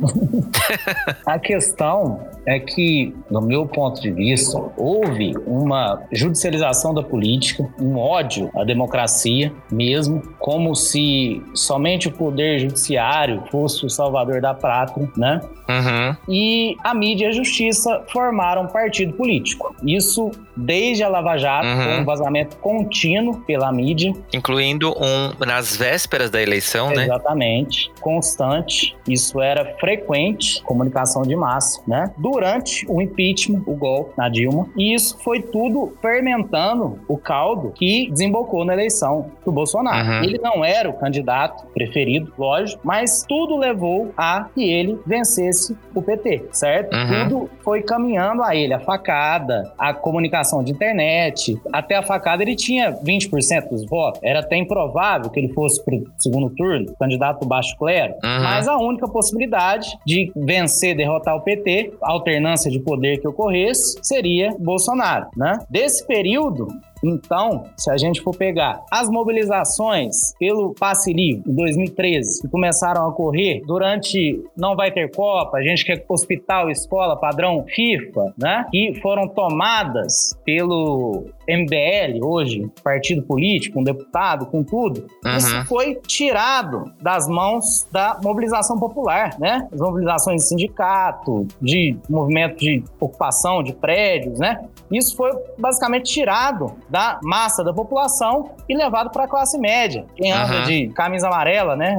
a questão é que, no meu ponto de vista, houve uma judicialização da política, um ódio à democracia mesmo, como se somente o poder judiciário fosse o salvador da pátria, né? Uhum. E a mídia e a justiça formaram um partido político. Isso desde a Lava Jato, uhum. com um vazamento contínuo pela mídia. Incluindo um nas vésperas da eleição, Exatamente. né? Exatamente. Constante. Isso era frequente, comunicação de massa, né? Durante o impeachment, o golpe na Dilma. E isso foi tudo fermentando o caldo que desembocou na eleição do Bolsonaro. Uhum. Ele não era o candidato preferido, lógico, mas tudo levou a que ele vencesse o PT, certo? Uhum. Tudo foi caminhando a ele. A facada, a comunicação de internet, até a facada ele tinha 20% dos votos. Era até improvável que ele fosse para o segundo turno, candidato baixo clero. Uhum. Mas a única possibilidade de vencer, derrotar o PT, a alternância de poder que ocorresse, seria Bolsonaro, né? Desse período, então, se a gente for pegar as mobilizações pelo passe livre em 2013, que começaram a ocorrer durante não vai ter Copa, a gente quer hospital, escola, padrão FIFA, né? Que foram tomadas pelo MBL, hoje, partido político, um deputado, com tudo, uhum. isso foi tirado das mãos da mobilização popular, né? As mobilizações de sindicato, de movimento de ocupação de prédios, né? Isso foi basicamente tirado da massa da população e levado para a classe média. Quem anda uhum. de camisa amarela, né?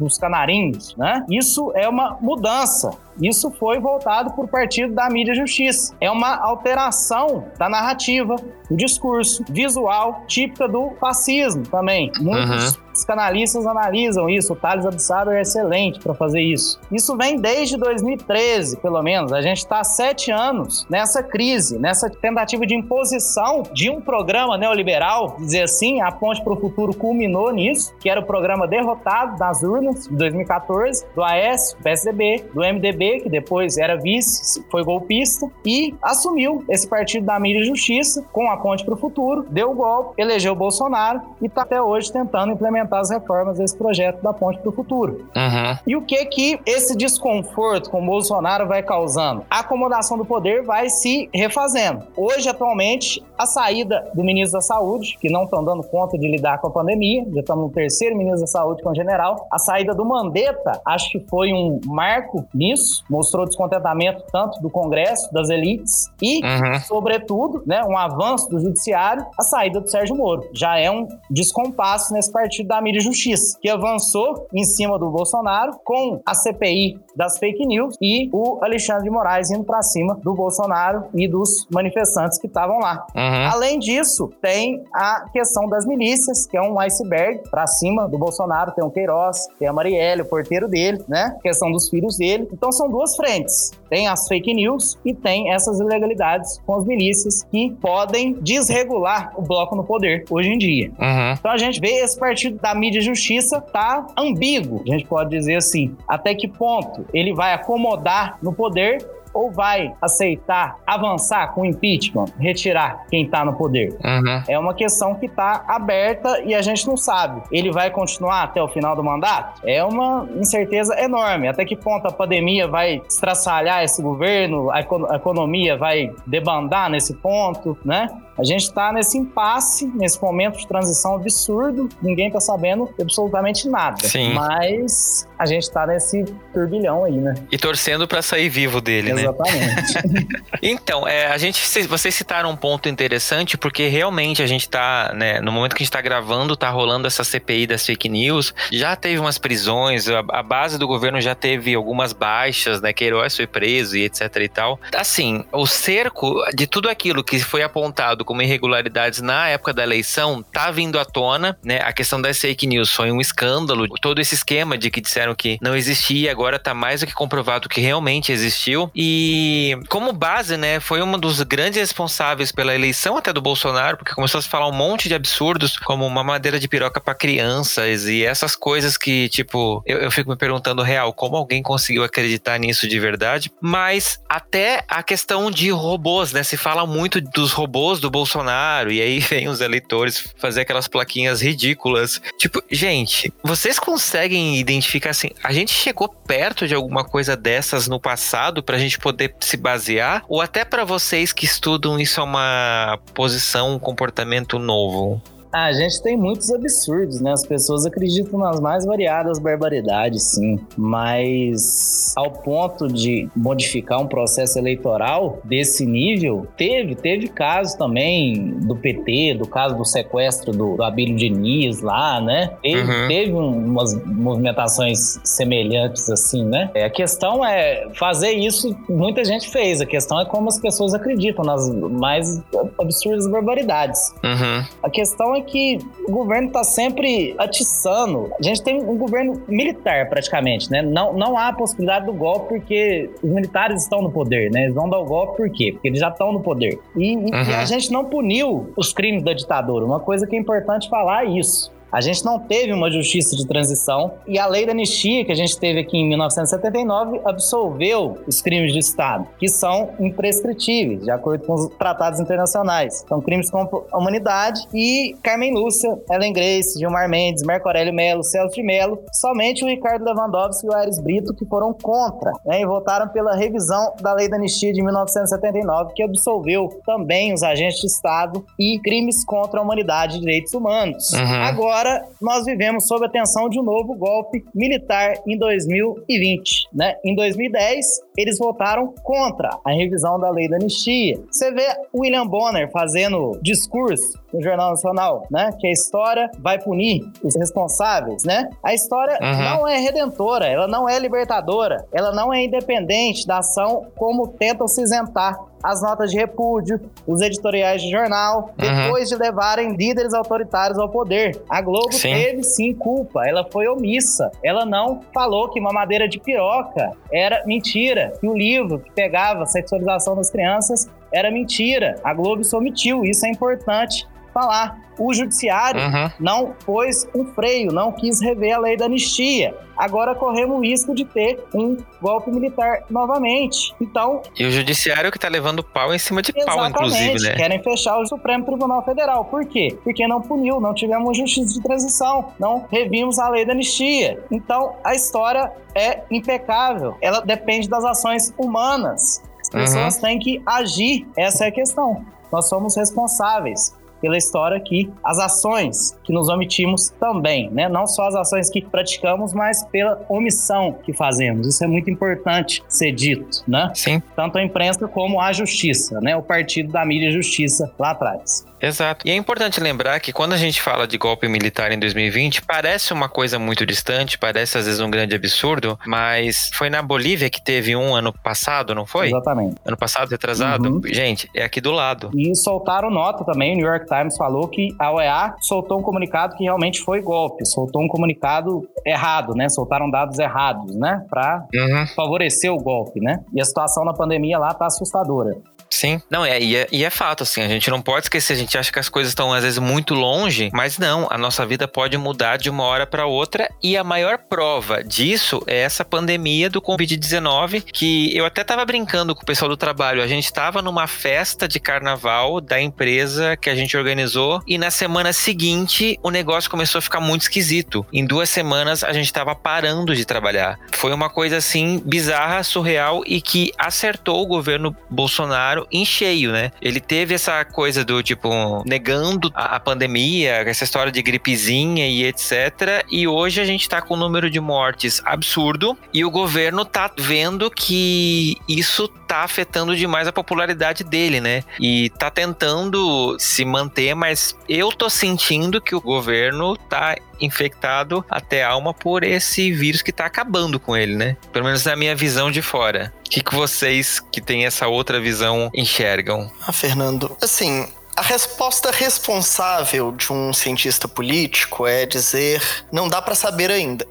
Os canarinhos, né? Isso é uma mudança isso foi voltado por partido da mídia justiça. É uma alteração da narrativa, do discurso visual típica do fascismo também. Muitos uhum. Psicanalistas analisam isso. O Thales Absaber é excelente para fazer isso. Isso vem desde 2013, pelo menos. A gente está há sete anos nessa crise, nessa tentativa de imposição de um programa neoliberal, dizer assim, a Ponte para o Futuro culminou nisso, que era o programa derrotado das urnas de 2014, do AS, do PSDB, do MDB que depois era vice, foi golpista, e assumiu esse partido da mídia e justiça com a ponte para o futuro, deu o golpe, elegeu o Bolsonaro e está até hoje tentando implementar as reformas desse projeto da ponte para o futuro. Uhum. E o que que esse desconforto com o Bolsonaro vai causando? A acomodação do poder vai se refazendo. Hoje, atualmente, a saída do ministro da Saúde, que não estão dando conta de lidar com a pandemia, já estamos no terceiro ministro da Saúde com o general, a saída do Mandetta, acho que foi um marco nisso, mostrou descontentamento tanto do Congresso, das elites e, uhum. sobretudo, né, um avanço do judiciário, a saída do Sérgio Moro. Já é um descompasso nesse partido da mídia e justiça, que avançou em cima do Bolsonaro com a CPI das fake news e o Alexandre de Moraes indo para cima do Bolsonaro e dos manifestantes que estavam lá. Uhum. Além disso, tem a questão das milícias, que é um iceberg para cima do Bolsonaro, tem o Queiroz, tem a Marielle, o porteiro dele, né? A questão dos filhos dele. Então são duas frentes. Tem as fake news e tem essas ilegalidades com as milícias que podem desregular o bloco no poder hoje em dia. Uhum. Então a gente vê esse partido da mídia e justiça tá ambíguo, a gente pode dizer assim. Até que ponto ele vai acomodar no poder ou vai aceitar avançar com impeachment, retirar quem está no poder? Uhum. É uma questão que está aberta e a gente não sabe. Ele vai continuar até o final do mandato? É uma incerteza enorme. Até que ponto a pandemia vai estraçalhar esse governo, a economia vai debandar nesse ponto, né? A gente está nesse impasse, nesse momento de transição absurdo, ninguém está sabendo absolutamente nada. Sim. Mas a gente está nesse turbilhão aí, né? E torcendo para sair vivo dele, Exatamente. né? Exatamente. então, é, a gente, vocês citaram um ponto interessante, porque realmente a gente está, né, no momento que a gente está gravando, está rolando essa CPI das fake news, já teve umas prisões, a, a, base do governo já teve algumas baixas, né? Queiroz foi preso e etc e tal. Assim, o cerco de tudo aquilo que foi apontado como irregularidades na época da eleição tá vindo à tona, né? A questão das fake news foi um escândalo. Todo esse esquema de que disseram que não existia, agora tá mais do que comprovado que realmente existiu. E como base, né, foi um dos grandes responsáveis pela eleição até do Bolsonaro, porque começou a se falar um monte de absurdos, como uma madeira de piroca para crianças e essas coisas que, tipo, eu, eu fico me perguntando real, como alguém conseguiu acreditar nisso de verdade? Mas até a questão de robôs, né? Se fala muito dos robôs do Bolsonaro, e aí vem os eleitores fazer aquelas plaquinhas ridículas. Tipo, gente, vocês conseguem identificar assim, a gente chegou perto de alguma coisa dessas no passado pra gente poder se basear? Ou até para vocês que estudam isso é uma posição, um comportamento novo? A gente tem muitos absurdos, né? As pessoas acreditam nas mais variadas barbaridades, sim. Mas ao ponto de modificar um processo eleitoral desse nível, teve, teve casos também do PT, do caso do sequestro do, do Abílio Diniz lá, né? Teve, uhum. teve umas movimentações semelhantes assim, né? É, a questão é fazer isso, muita gente fez. A questão é como as pessoas acreditam nas mais absurdas barbaridades. Uhum. A questão é que o governo está sempre atiçando. A gente tem um governo militar, praticamente, né? Não, não há possibilidade do golpe porque os militares estão no poder, né? Eles vão dar o golpe por quê? Porque eles já estão no poder. E, uhum. e a gente não puniu os crimes da ditadura. Uma coisa que é importante falar é isso. A gente não teve uma justiça de transição e a lei da anistia que a gente teve aqui em 1979 absolveu os crimes de Estado, que são imprescritíveis, de acordo com os tratados internacionais. São crimes contra a humanidade e Carmen Lúcia, Ellen Grace, Gilmar Mendes, Marco Aurélio Melo, Celso de Mello, somente o Ricardo Lewandowski e o Aires Brito que foram contra né, e votaram pela revisão da lei da anistia de 1979, que absolveu também os agentes de Estado e crimes contra a humanidade e direitos humanos. Uhum. Agora, agora nós vivemos sob a tensão de um novo golpe militar em 2020. Né? Em 2010, eles votaram contra a revisão da lei da anistia. Você vê William Bonner fazendo discurso no Jornal Nacional, né? Que a história vai punir os responsáveis, né? A história uhum. não é redentora, ela não é libertadora, ela não é independente da ação como tentam se isentar as notas de repúdio, os editoriais de jornal, uhum. depois de levarem líderes autoritários ao poder. A Globo sim. teve sim culpa, ela foi omissa. Ela não falou que uma madeira de piroca era mentira, que o livro que pegava a sexualização das crianças era mentira. A Globo se omitiu, isso é importante falar. O judiciário uhum. não pôs um freio, não quis rever a lei da anistia. Agora corremos o risco de ter um golpe militar novamente. Então. E o judiciário que está levando pau em cima de pau, inclusive, né? Querem fechar o Supremo Tribunal Federal. Por quê? Porque não puniu, não tivemos justiça de transição, não revimos a lei da anistia. Então, a história é impecável. Ela depende das ações humanas. As pessoas uhum. têm que agir. Essa é a questão. Nós somos responsáveis pela história que as ações que nos omitimos também, né? Não só as ações que praticamos, mas pela omissão que fazemos. Isso é muito importante ser dito, né? Sim. Tanto a imprensa como a justiça, né? O partido da mídia justiça lá atrás. Exato. E é importante lembrar que quando a gente fala de golpe militar em 2020, parece uma coisa muito distante, parece às vezes um grande absurdo, mas foi na Bolívia que teve um ano passado, não foi? Exatamente. Ano passado, retrasado? Uhum. Gente, é aqui do lado. E soltaram nota também, o New York Times falou que a OEA soltou um comunicado que realmente foi golpe, soltou um comunicado errado, né? Soltaram dados errados, né? Para uhum. favorecer o golpe, né? E a situação na pandemia lá tá assustadora. Sim. Não, é, e, é, e é fato, assim, a gente não pode esquecer, a gente acha que as coisas estão às vezes muito longe, mas não, a nossa vida pode mudar de uma hora para outra e a maior prova disso é essa pandemia do Covid-19, que eu até tava brincando com o pessoal do trabalho, a gente tava numa festa de carnaval da empresa que a gente organizou e na semana seguinte o negócio começou a ficar muito esquisito. Em duas semanas a gente tava parando de trabalhar. Foi uma coisa assim bizarra, surreal e que acertou o governo Bolsonaro em cheio, né? Ele teve essa coisa do tipo negando a, a pandemia, essa história de gripezinha e etc. E hoje a gente tá com um número de mortes absurdo e o governo tá vendo que isso tá afetando demais a popularidade dele, né? E tá tentando se manter, mas eu tô sentindo que o governo tá infectado até alma por esse vírus que tá acabando com ele, né? Pelo menos na minha visão de fora. O que, que vocês que têm essa outra visão enxergam? Ah, Fernando, assim, a resposta responsável de um cientista político é dizer não dá para saber ainda.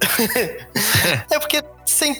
é porque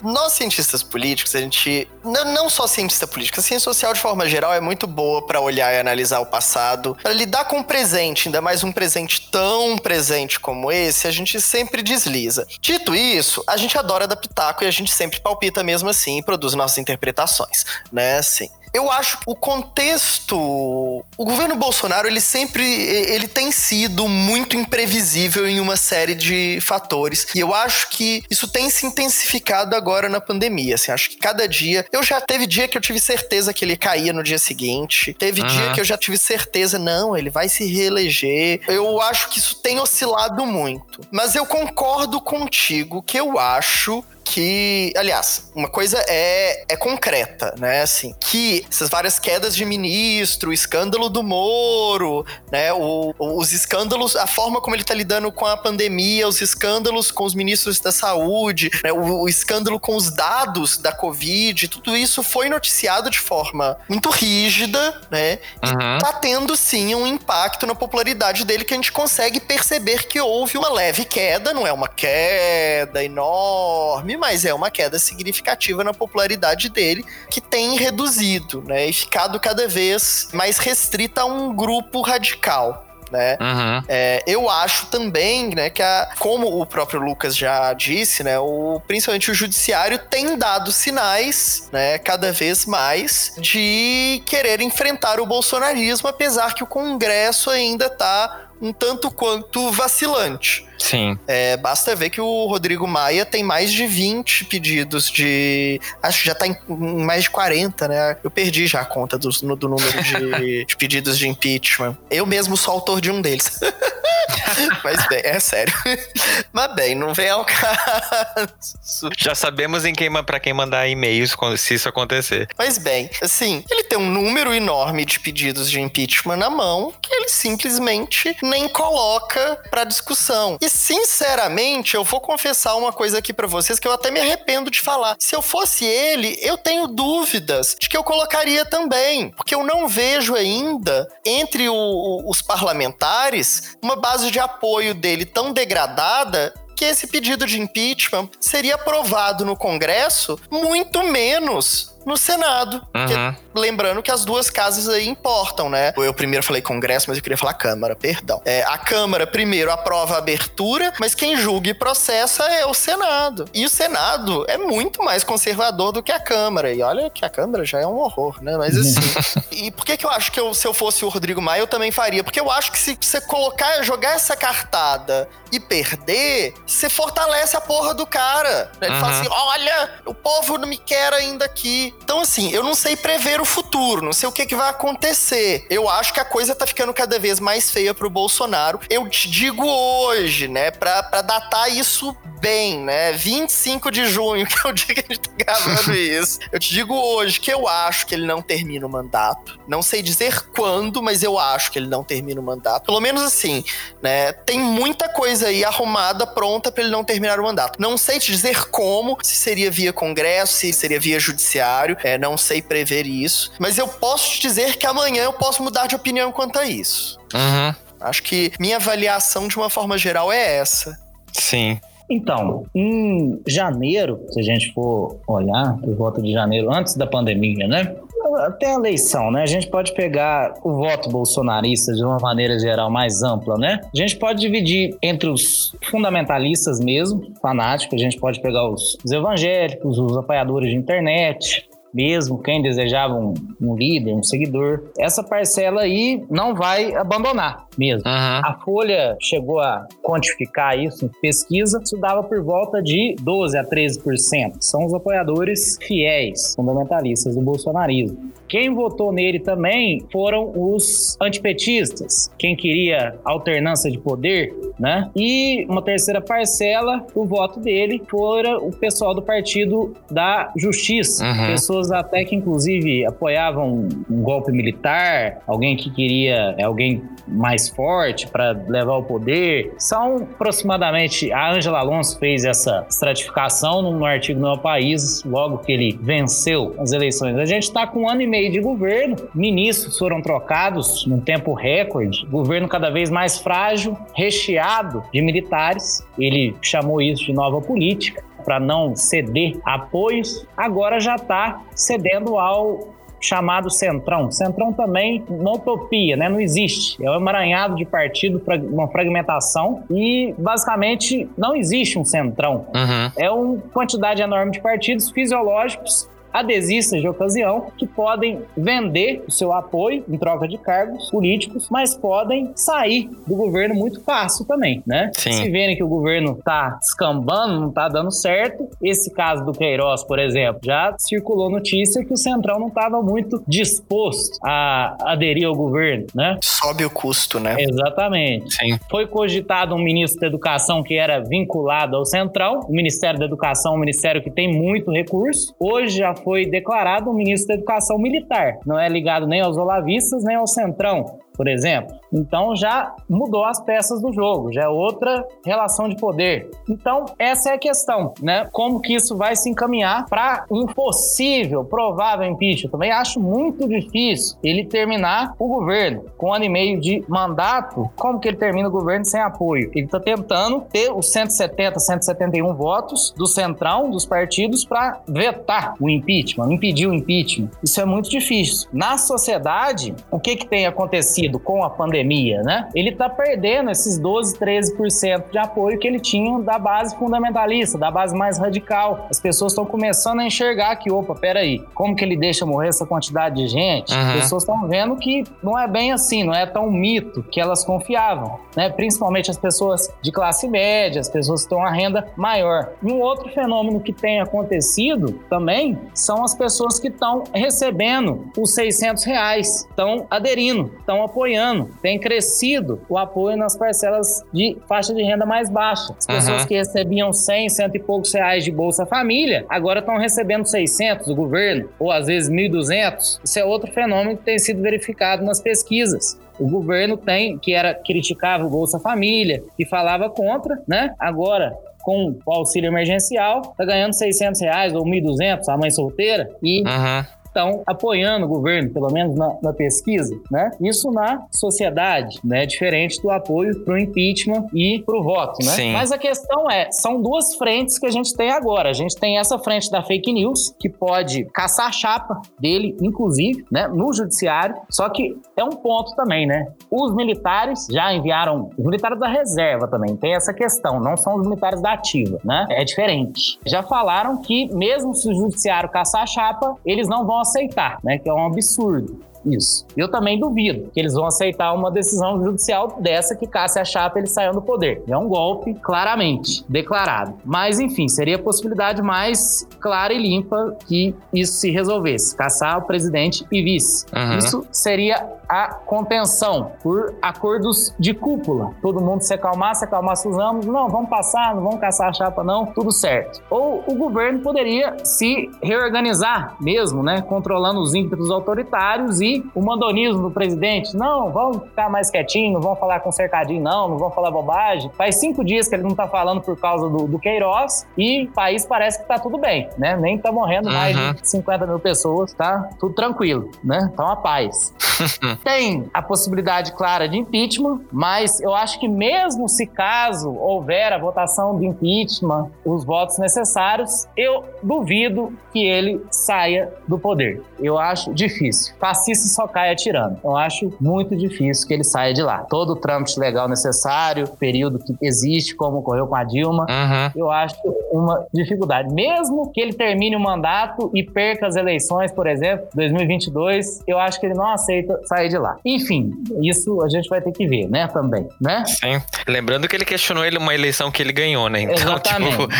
nós cientistas políticos, a gente não só cientista político, a ciência social de forma geral é muito boa para olhar e analisar o passado, para lidar com o presente, ainda mais um presente tão presente como esse, a gente sempre desliza. Dito isso, a gente adora adaptar e a gente sempre palpita mesmo assim e produz nossas interpretações, né? Assim. Eu acho o contexto. O governo Bolsonaro, ele sempre. Ele tem sido muito imprevisível em uma série de fatores. E eu acho que isso tem se intensificado agora na pandemia. Assim, acho que cada dia. Eu já teve dia que eu tive certeza que ele caía no dia seguinte. Teve uhum. dia que eu já tive certeza, não, ele vai se reeleger. Eu acho que isso tem oscilado muito. Mas eu concordo contigo que eu acho que, aliás, uma coisa é, é concreta, né? Assim, que essas várias quedas de ministro, o escândalo do Moro, né? O, os escândalos, a forma como ele tá lidando com a pandemia, os escândalos com os ministros da saúde, né? o, o escândalo com os dados da Covid, tudo isso foi noticiado de forma muito rígida, né? Uhum. E tá tendo sim um impacto na popularidade dele que a gente consegue perceber que houve uma leve queda, não é uma queda enorme mas é uma queda significativa na popularidade dele, que tem reduzido, né? E ficado cada vez mais restrita a um grupo radical. Né? Uhum. É, eu acho também, né, que a, como o próprio Lucas já disse, né, o, principalmente o judiciário tem dado sinais, né, cada vez mais de querer enfrentar o bolsonarismo, apesar que o Congresso ainda está um tanto quanto vacilante. Sim. É, basta ver que o Rodrigo Maia tem mais de 20 pedidos de. Acho que já tá em mais de 40, né? Eu perdi já a conta do, do número de, de pedidos de impeachment. Eu mesmo sou autor de um deles. Mas bem, é sério. Mas bem, não vem ao caso. Já sabemos em quem para quem mandar e-mails se isso acontecer. Mas bem, assim, ele tem um número enorme de pedidos de impeachment na mão que ele simplesmente nem coloca para discussão. E sinceramente, eu vou confessar uma coisa aqui para vocês que eu até me arrependo de falar. Se eu fosse ele, eu tenho dúvidas de que eu colocaria também, porque eu não vejo ainda entre o, os parlamentares uma base de apoio dele tão degradada que esse pedido de impeachment seria aprovado no Congresso muito menos no Senado. Uhum. lembrando que as duas casas aí importam, né? Eu primeiro falei Congresso, mas eu queria falar Câmara, perdão. É, a Câmara primeiro aprova a abertura, mas quem julga e processa é o Senado. E o Senado é muito mais conservador do que a Câmara. E olha que a Câmara já é um horror, né? Mas assim. e por que, que eu acho que eu, se eu fosse o Rodrigo Maia, eu também faria? Porque eu acho que se você colocar, jogar essa cartada e perder, você fortalece a porra do cara. Ele uhum. fala assim: olha, o povo não me quer ainda aqui. Então, assim, eu não sei prever o futuro, não sei o que, que vai acontecer. Eu acho que a coisa tá ficando cada vez mais feia pro Bolsonaro. Eu te digo hoje, né, pra, pra datar isso bem, né? 25 de junho, que é o dia que a gente tá gravando isso. Eu te digo hoje que eu acho que ele não termina o mandato. Não sei dizer quando, mas eu acho que ele não termina o mandato. Pelo menos assim, né? Tem muita coisa aí arrumada, pronta para ele não terminar o mandato. Não sei te dizer como, se seria via Congresso, se seria via Judiciário, é, não sei prever isso. Mas eu posso te dizer que amanhã eu posso mudar de opinião quanto a isso. Uhum. Acho que minha avaliação, de uma forma geral, é essa. Sim. Então, em janeiro, se a gente for olhar, por volta de janeiro, antes da pandemia, né? Até a eleição, né? A gente pode pegar o voto bolsonarista de uma maneira geral mais ampla, né? A gente pode dividir entre os fundamentalistas mesmo, fanáticos, a gente pode pegar os, os evangélicos, os apoiadores de internet, mesmo quem desejava um, um, líder, um seguidor. Essa parcela aí não vai abandonar mesmo. Uhum. A Folha chegou a quantificar isso em pesquisa, isso dava por volta de 12 a 13%. São os apoiadores fiéis, fundamentalistas do bolsonarismo. Quem votou nele também foram os antipetistas, quem queria alternância de poder, né? E uma terceira parcela, o voto dele fora o pessoal do Partido da Justiça, uhum. pessoas até que inclusive apoiavam um golpe militar, alguém que queria é, alguém mais forte para levar o poder. São aproximadamente a Angela Alonso fez essa estratificação no artigo no País logo que ele venceu as eleições. A gente está com um ano e meio de governo, ministros foram trocados num tempo recorde, governo cada vez mais frágil, recheado de militares. Ele chamou isso de nova política para não ceder apoios. Agora já está cedendo ao chamado Centrão. Centrão também uma utopia, né? Não existe. É um emaranhado de partido, uma fragmentação e basicamente não existe um Centrão. Uhum. É uma quantidade enorme de partidos fisiológicos adesistas de ocasião que podem vender o seu apoio em troca de cargos políticos, mas podem sair do governo muito fácil também, né? Sim. Se verem que o governo tá escambando, não tá dando certo, esse caso do Queiroz, por exemplo, já circulou notícia que o Centrão não estava muito disposto a aderir ao governo, né? Sobe o custo, né? Exatamente. Sim. Foi cogitado um ministro da Educação que era vinculado ao Centrão, o Ministério da Educação é um ministério que tem muito recurso. Hoje já foi declarado um ministro da Educação Militar. Não é ligado nem aos olavistas, nem ao Centrão por exemplo. Então já mudou as peças do jogo, já é outra relação de poder. Então essa é a questão, né? Como que isso vai se encaminhar para um possível, provável impeachment? Também acho muito difícil ele terminar o governo com um ano e meio de mandato. Como que ele termina o governo sem apoio? Ele está tentando ter os 170, 171 votos do centrão dos partidos para vetar o impeachment, impedir o impeachment. Isso é muito difícil. Na sociedade, o que que tem acontecido? Acontecido com a pandemia, né? Ele está perdendo esses 12, 13% de apoio que ele tinha da base fundamentalista, da base mais radical. As pessoas estão começando a enxergar que, opa, peraí, como que ele deixa morrer essa quantidade de gente? Uhum. As pessoas estão vendo que não é bem assim, não é tão mito que elas confiavam, né? Principalmente as pessoas de classe média, as pessoas que estão a renda maior. E um outro fenômeno que tem acontecido também são as pessoas que estão recebendo os 600 reais, estão aderindo, estão apoiando. Tem crescido o apoio nas parcelas de faixa de renda mais baixa. As pessoas uhum. que recebiam 100, cento e poucos reais de Bolsa Família, agora estão recebendo 600 do governo, ou às vezes 1.200. Isso é outro fenômeno que tem sido verificado nas pesquisas. O governo tem, que era criticava o Bolsa Família, que falava contra, né? Agora com o auxílio emergencial, tá ganhando 600 reais ou 1.200 a mãe solteira e uhum estão apoiando o governo, pelo menos na, na pesquisa, né? Isso na sociedade, né? Diferente do apoio para o impeachment e para o voto, né? Sim. Mas a questão é, são duas frentes que a gente tem agora. A gente tem essa frente da fake news, que pode caçar a chapa dele, inclusive, né? No judiciário. Só que é um ponto também, né? Os militares já enviaram, os militares da reserva também, tem essa questão, não são os militares da ativa, né? É diferente. Já falaram que mesmo se o judiciário caçar a chapa, eles não vão aceitar, né? Que é um absurdo isso. Eu também duvido que eles vão aceitar uma decisão judicial dessa que Cássio Chapa ele saiu do poder. É um golpe claramente declarado. Mas enfim, seria a possibilidade mais clara e limpa que isso se resolvesse, caçar o presidente e vice. Uhum. Isso seria a contenção por acordos de cúpula. Todo mundo se acalmar, se acalmar os ambos, não, vamos passar, não vamos caçar a chapa não, tudo certo. Ou o governo poderia se reorganizar mesmo, né, controlando os ímpetos autoritários e o mandonismo do presidente. Não, vamos ficar mais quietinho, não vamos falar com cercadinho, não, não vamos falar bobagem. Faz cinco dias que ele não tá falando por causa do, do Queiroz e o país parece que tá tudo bem, né? Nem tá morrendo uhum. mais de 50 mil pessoas, tá tudo tranquilo, né? Tá uma paz. Tem a possibilidade clara de impeachment, mas eu acho que mesmo se caso houver a votação de impeachment, os votos necessários, eu duvido que ele saia do poder. Eu acho difícil. Fascista só cai atirando. Eu acho muito difícil que ele saia de lá. Todo o trâmite legal necessário, período que existe, como ocorreu com a Dilma, uhum. eu acho uma dificuldade. Mesmo que ele termine o mandato e perca as eleições, por exemplo, 2022, eu acho que ele não aceita sair de lá. Enfim, isso a gente vai ter que ver, né, também, né? Sim. Lembrando que ele questionou ele uma eleição que ele ganhou, né? Então, Exatamente. Tipo,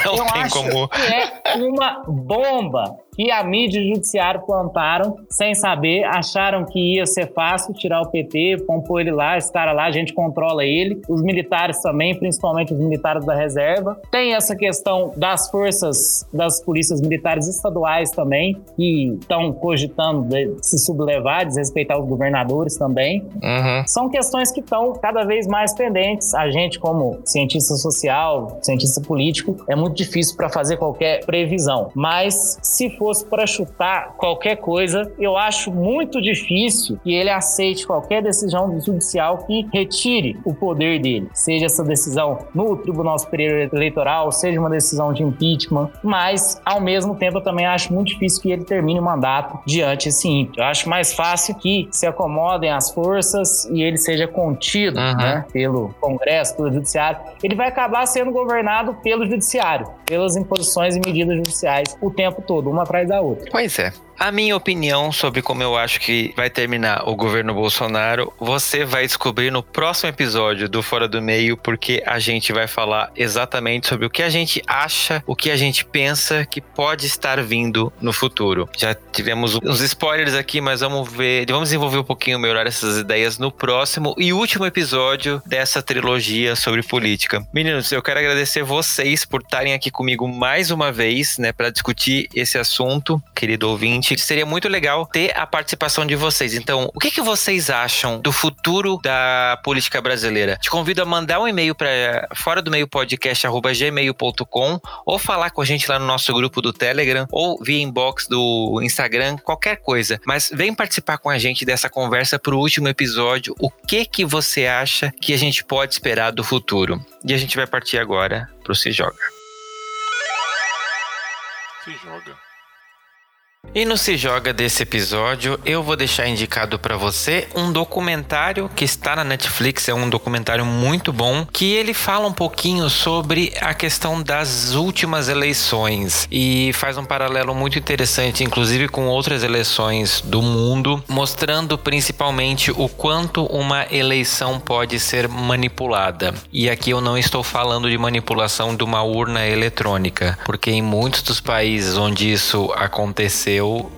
então, eu acho como... é uma bomba que a mídia e o judiciário plantaram sem saber, acharam que ia ser fácil tirar o PT, compor ele lá, esse cara lá, a gente controla ele. Os militares também, principalmente os militares da reserva. Tem essa questão das forças das polícias militares estaduais também, que estão cogitando se sublevar, desrespeitar os governadores também. Uhum. São questões que estão cada vez mais pendentes. A gente, como cientista social, cientista político, é muito difícil para fazer qualquer previsão. Mas se for fosse para chutar qualquer coisa, eu acho muito difícil que ele aceite qualquer decisão judicial que retire o poder dele. Seja essa decisão no Tribunal Superior Eleitoral, seja uma decisão de impeachment, mas ao mesmo tempo eu também acho muito difícil que ele termine o mandato diante esse ímpeto. Eu acho mais fácil que se acomodem as forças e ele seja contido uhum. né, pelo Congresso, pelo Judiciário. Ele vai acabar sendo governado pelo Judiciário, pelas imposições e medidas judiciais o tempo todo, uma atrás da outra. Pois é. A minha opinião sobre como eu acho que vai terminar o governo Bolsonaro, você vai descobrir no próximo episódio do Fora do Meio, porque a gente vai falar exatamente sobre o que a gente acha, o que a gente pensa que pode estar vindo no futuro. Já tivemos uns spoilers aqui, mas vamos ver, vamos desenvolver um pouquinho melhor essas ideias no próximo e último episódio dessa trilogia sobre política. Meninos, eu quero agradecer vocês por estarem aqui comigo mais uma vez, né, para discutir esse assunto, querido ouvinte seguinte: seria muito legal ter a participação de vocês. Então, o que, que vocês acham do futuro da política brasileira? Te convido a mandar um e-mail para fora do meio podcast@gmail.com ou falar com a gente lá no nosso grupo do Telegram ou via inbox do Instagram, qualquer coisa. Mas vem participar com a gente dessa conversa para o último episódio. O que que você acha que a gente pode esperar do futuro? E a gente vai partir agora pro Se Joga. Se Joga. E no Se Joga desse episódio, eu vou deixar indicado para você um documentário que está na Netflix, é um documentário muito bom, que ele fala um pouquinho sobre a questão das últimas eleições e faz um paralelo muito interessante, inclusive com outras eleições do mundo, mostrando principalmente o quanto uma eleição pode ser manipulada. E aqui eu não estou falando de manipulação de uma urna eletrônica, porque em muitos dos países onde isso aconteceu,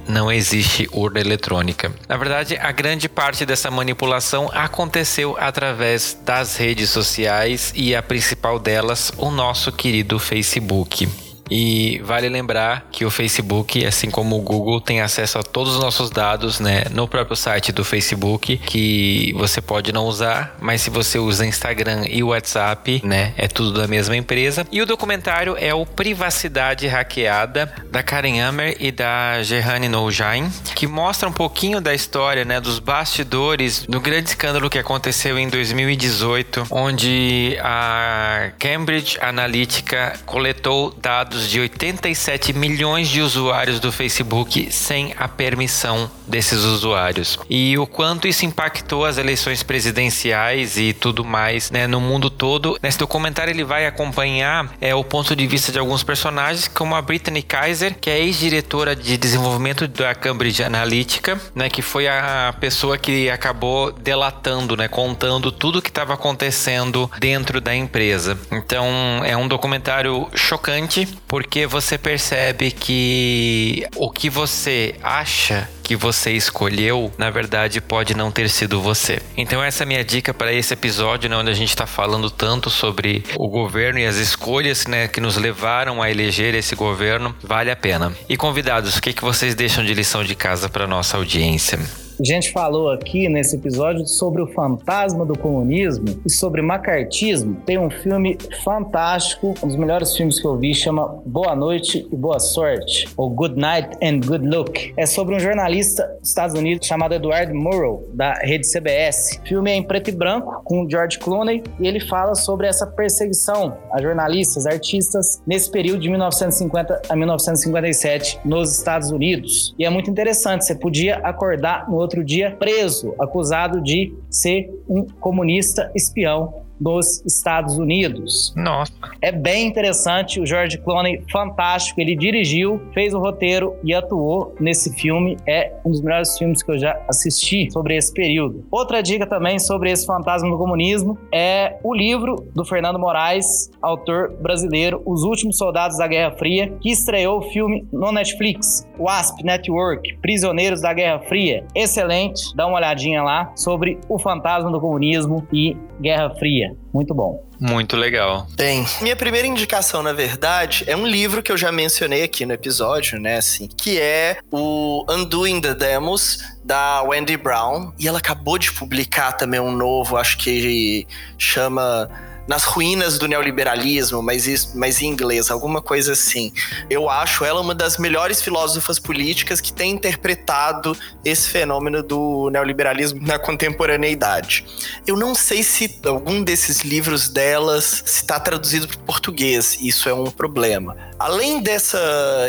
não existe urna eletrônica. Na verdade, a grande parte dessa manipulação aconteceu através das redes sociais e a principal delas, o nosso querido Facebook. E vale lembrar que o Facebook, assim como o Google, tem acesso a todos os nossos dados, né, no próprio site do Facebook, que você pode não usar, mas se você usa Instagram e WhatsApp, né, é tudo da mesma empresa. E o documentário é o Privacidade Hackeada da Karen Hammer e da Gerhane Noujain, que mostra um pouquinho da história, né, dos bastidores do grande escândalo que aconteceu em 2018, onde a Cambridge Analytica coletou dados de 87 milhões de usuários do Facebook sem a permissão desses usuários. E o quanto isso impactou as eleições presidenciais e tudo mais, né, no mundo todo. Nesse documentário ele vai acompanhar é, o ponto de vista de alguns personagens, como a Brittany Kaiser, que é ex-diretora de desenvolvimento da Cambridge Analytica, né, que foi a pessoa que acabou delatando, né, contando tudo o que estava acontecendo dentro da empresa. Então é um documentário chocante porque você percebe que o que você acha que você escolheu, na verdade, pode não ter sido você. Então essa é a minha dica para esse episódio, né, onde a gente está falando tanto sobre o governo e as escolhas né, que nos levaram a eleger esse governo. Vale a pena. E convidados, o que, que vocês deixam de lição de casa para nossa audiência? A gente falou aqui nesse episódio sobre o fantasma do comunismo e sobre macartismo. Tem um filme fantástico, um dos melhores filmes que eu vi, chama Boa Noite e Boa Sorte, ou Good Night and Good Look. É sobre um jornalista dos Estados Unidos chamado Edward Murrow, da rede CBS. O filme é em preto e branco, com George Clooney, e ele fala sobre essa perseguição a jornalistas, artistas, nesse período de 1950 a 1957 nos Estados Unidos. E é muito interessante, você podia acordar no outro dia preso, acusado de ser um comunista espião dos Estados Unidos. Nossa. É bem interessante. O George Clooney, fantástico. Ele dirigiu, fez o roteiro e atuou nesse filme. É um dos melhores filmes que eu já assisti sobre esse período. Outra dica também sobre esse fantasma do comunismo é o livro do Fernando Moraes, autor brasileiro, Os Últimos Soldados da Guerra Fria, que estreou o filme no Netflix. WASP Network, Prisioneiros da Guerra Fria. Excelente. Dá uma olhadinha lá sobre o fantasma do comunismo e Guerra Fria. Muito bom. Muito legal. Bem, minha primeira indicação, na verdade, é um livro que eu já mencionei aqui no episódio, né, assim, que é o Undoing the Demos, da Wendy Brown. E ela acabou de publicar também um novo, acho que chama nas ruínas do neoliberalismo, mas, mas em inglês, alguma coisa assim. Eu acho ela uma das melhores filósofas políticas que tem interpretado esse fenômeno do neoliberalismo na contemporaneidade. Eu não sei se algum desses livros delas está traduzido para o português, isso é um problema. Além dessa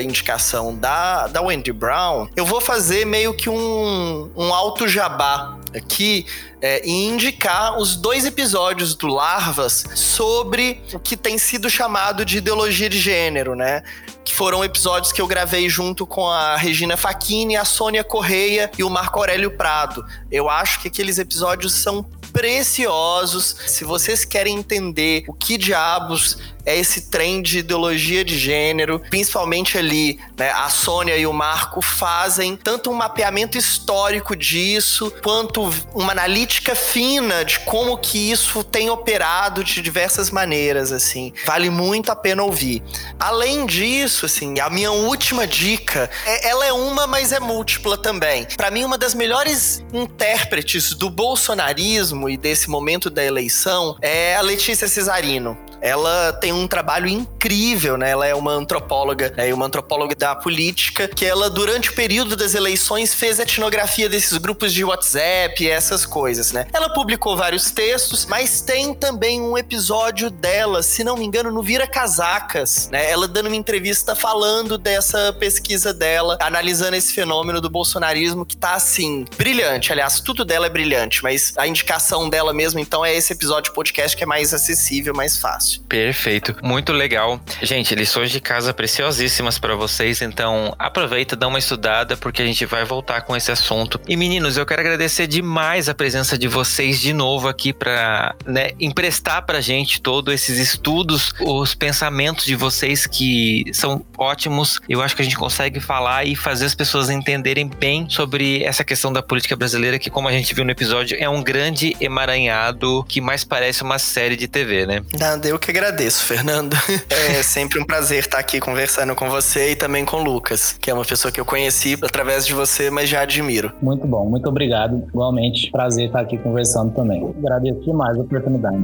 indicação da, da Wendy Brown, eu vou fazer meio que um, um alto jabá aqui é, e indicar os dois episódios do Larvas sobre o que tem sido chamado de ideologia de gênero, né? Que foram episódios que eu gravei junto com a Regina Facchini, a Sônia Correia e o Marco Aurélio Prado. Eu acho que aqueles episódios são preciosos. Se vocês querem entender o que diabos é esse trem de ideologia de gênero, principalmente ali, né, a Sônia e o Marco fazem tanto um mapeamento histórico disso, quanto uma analítica fina de como que isso tem operado de diversas maneiras, assim. Vale muito a pena ouvir. Além disso, assim, a minha última dica, é, ela é uma, mas é múltipla também. Para mim, uma das melhores intérpretes do bolsonarismo e desse momento da eleição é a Letícia Cesarino. Ela tem um trabalho incrível, né? Ela é uma antropóloga, é uma antropóloga da política, que ela, durante o período das eleições, fez etnografia desses grupos de WhatsApp e essas coisas, né? Ela publicou vários textos, mas tem também um episódio dela, se não me engano, no Vira Casacas, né? Ela dando uma entrevista falando dessa pesquisa dela, analisando esse fenômeno do bolsonarismo que tá assim, brilhante. Aliás, tudo dela é brilhante, mas a indicação dela mesmo, então, é esse episódio de podcast que é mais acessível, mais fácil fácil. Perfeito, muito legal. Gente, lições de casa preciosíssimas para vocês, então aproveita, dá uma estudada porque a gente vai voltar com esse assunto. E meninos, eu quero agradecer demais a presença de vocês de novo aqui para né, emprestar pra gente todos esses estudos, os pensamentos de vocês que são ótimos. Eu acho que a gente consegue falar e fazer as pessoas entenderem bem sobre essa questão da política brasileira, que como a gente viu no episódio, é um grande emaranhado que mais parece uma série de TV, né? Nada, eu Eu que agradeço, Fernando. É sempre um prazer estar aqui conversando com você e também com o Lucas, que é uma pessoa que eu conheci através de você, mas já admiro. Muito bom, muito obrigado. Igualmente, prazer estar aqui conversando também. Agradeço demais a oportunidade.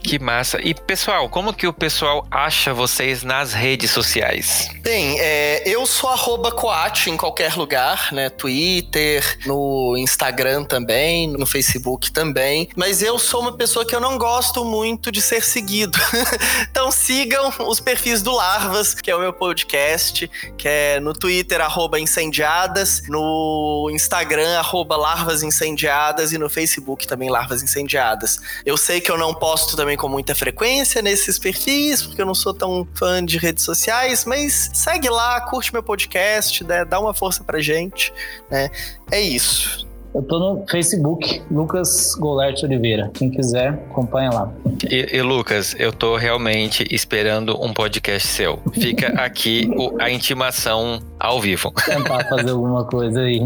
Que massa. E pessoal, como que o pessoal acha vocês nas redes sociais? Bem, é, eu sou arroba Coate em qualquer lugar, né? Twitter, no Instagram também, no Facebook também. Mas eu sou uma pessoa que eu não gosto muito de ser seguido. então sigam os perfis do Larvas, que é o meu podcast, que é no Twitter, arroba incendiadas, no Instagram, arroba larvas incendiadas e no Facebook também larvas incendiadas. Eu sei que eu não posto também com muita frequência nesses perfis, porque eu não sou tão fã de redes sociais, mas segue lá, curte meu podcast, né, dá uma força pra gente, né? É isso. Eu tô no Facebook, Lucas Golert Oliveira. Quem quiser, acompanha lá. E, e, Lucas, eu tô realmente esperando um podcast seu. Fica aqui o, a intimação ao vivo. Tentar fazer alguma coisa aí.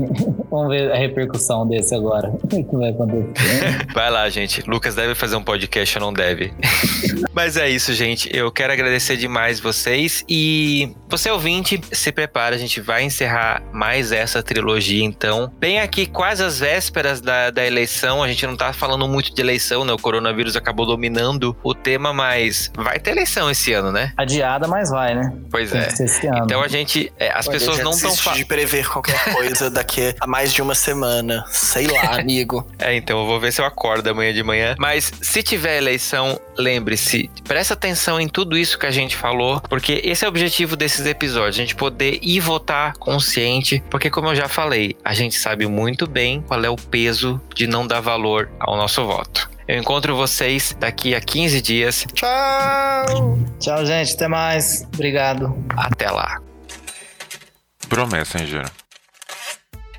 Vamos ver a repercussão desse agora. O que vai acontecer? Vai lá, gente. Lucas deve fazer um podcast ou não deve? Mas é isso, gente. Eu quero agradecer demais vocês. E você ouvinte, se prepara. A gente vai encerrar mais essa trilogia, então. Bem aqui, quase às vésperas da, da eleição. A gente não tá falando muito de eleição, né? O coronavírus acabou dominando o tema, mas vai ter eleição esse ano, né? Adiada, mas vai, né? Pois é. Então a gente. É, as pessoas não estão. de prever qualquer coisa daqui a mais de uma semana. Sei lá, amigo. é, então eu vou ver se eu acordo amanhã de manhã. Mas se tiver eleição, lembre-se, presta atenção em tudo isso que a gente falou, porque esse é o objetivo desses episódios, a gente poder ir votar consciente, porque como eu já falei, a gente sabe muito bem qual é o peso de não dar valor ao nosso voto. Eu encontro vocês daqui a 15 dias. Tchau! Tchau, gente. Até mais. Obrigado. Até lá. Pro Messenger.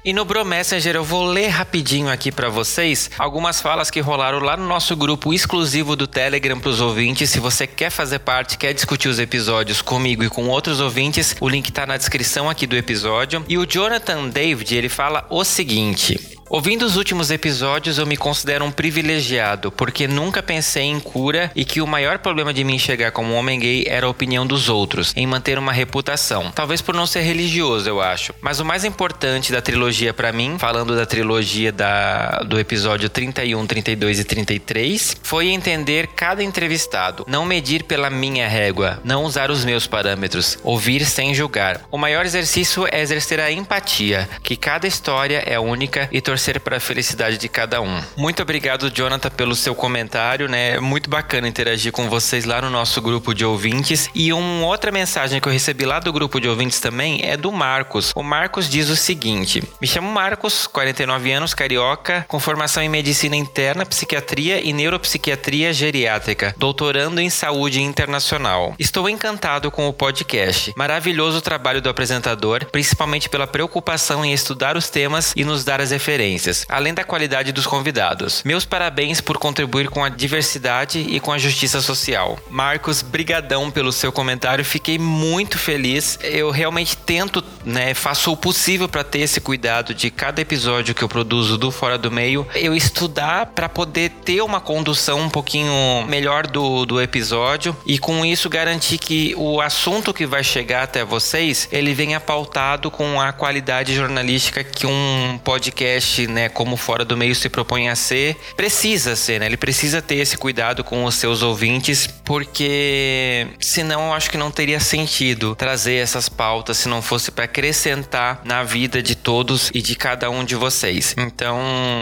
E no Bro Messenger eu vou ler rapidinho aqui para vocês algumas falas que rolaram lá no nosso grupo exclusivo do Telegram para os ouvintes. Se você quer fazer parte, quer discutir os episódios comigo e com outros ouvintes, o link tá na descrição aqui do episódio. E o Jonathan David, ele fala o seguinte: Ouvindo os últimos episódios, eu me considero um privilegiado, porque nunca pensei em cura e que o maior problema de me enxergar como um homem gay era a opinião dos outros, em manter uma reputação. Talvez por não ser religioso, eu acho. Mas o mais importante da trilogia para mim, falando da trilogia da, do episódio 31, 32 e 33, foi entender cada entrevistado, não medir pela minha régua, não usar os meus parâmetros, ouvir sem julgar. O maior exercício é exercer a empatia, que cada história é única e torcer torcer para a felicidade de cada um. Muito obrigado, Jonathan, pelo seu comentário, né? É muito bacana interagir com vocês lá no nosso grupo de ouvintes. E uma outra mensagem que eu recebi lá do grupo de ouvintes também é do Marcos. O Marcos diz o seguinte: Me chamo Marcos, 49 anos, carioca, com formação em medicina interna, psiquiatria e neuropsiquiatria geriátrica, doutorando em saúde internacional. Estou encantado com o podcast. Maravilhoso trabalho do apresentador, principalmente pela preocupação em estudar os temas e nos dar as referências além da qualidade dos convidados. Meus parabéns por contribuir com a diversidade e com a justiça social. Marcos, brigadão pelo seu comentário, fiquei muito feliz. Eu realmente tento, né, faço o possível para ter esse cuidado de cada episódio que eu produzo do Fora do Meio, eu estudar para poder ter uma condução um pouquinho melhor do, do episódio e com isso garantir que o assunto que vai chegar até vocês, ele venha pautado com a qualidade jornalística que um podcast né, como fora do meio se propõe a ser, precisa ser, né? Ele precisa ter esse cuidado com os seus ouvintes, porque senão eu acho que não teria sentido trazer essas pautas se não fosse para acrescentar na vida de todos e de cada um de vocês. Então,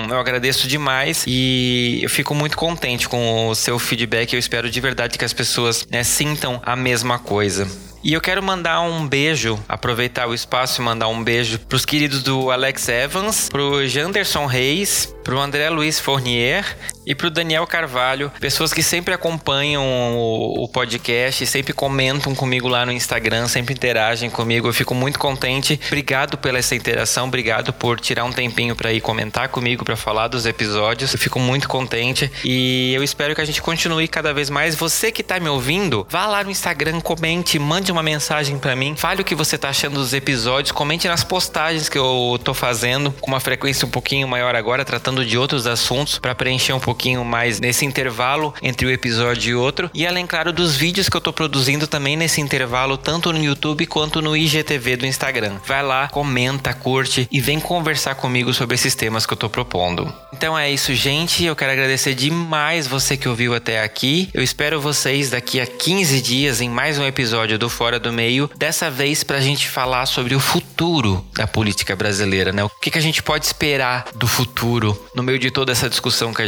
eu agradeço demais e eu fico muito contente com o seu feedback. Eu espero de verdade que as pessoas né, sintam a mesma coisa. E eu quero mandar um beijo, aproveitar o espaço e mandar um beijo pros queridos do Alex Evans, pro Janderson Reis, pro André Luiz Fournier e pro Daniel Carvalho, pessoas que sempre acompanham o, o podcast, sempre comentam comigo lá no Instagram, sempre interagem comigo. Eu fico muito contente. Obrigado pela essa interação, obrigado por tirar um tempinho para ir comentar comigo, para falar dos episódios. Eu fico muito contente e eu espero que a gente continue cada vez mais. Você que tá me ouvindo, vá lá no Instagram, comente, mande uma mensagem para mim, fale o que você tá achando dos episódios, comente nas postagens que eu tô fazendo com uma frequência um pouquinho maior agora, tratando de outros assuntos para preencher um pouquinho pouquinho mais nesse intervalo entre o episódio e outro. E além, claro, dos vídeos que eu tô produzindo também nesse intervalo, tanto no YouTube quanto no IGTV do Instagram. Vai lá, comenta, curte e vem conversar comigo sobre esses temas que eu tô propondo. Então é isso, gente. Eu quero agradecer demais você que ouviu até aqui. Eu espero vocês daqui a 15 dias em mais um episódio do Fora do Meio. Dessa vez pra gente falar sobre o futuro da política brasileira, né? O que, que a gente pode esperar do futuro no meio de toda essa discussão que a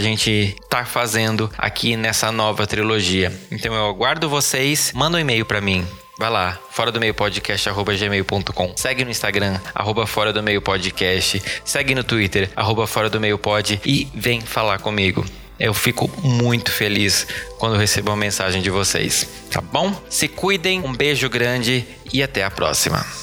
tá fazendo aqui nessa nova trilogia. Então eu aguardo vocês. Manda um e-mail para mim. Vai lá, fora do meio podcast, arroba gmail.com. Segue no Instagram, arroba fora do meio podcast. Segue no Twitter, arroba fora do meio pod e vem falar comigo. Eu fico muito feliz quando recebo uma mensagem de vocês, tá bom? Se cuidem, um beijo grande e até a próxima.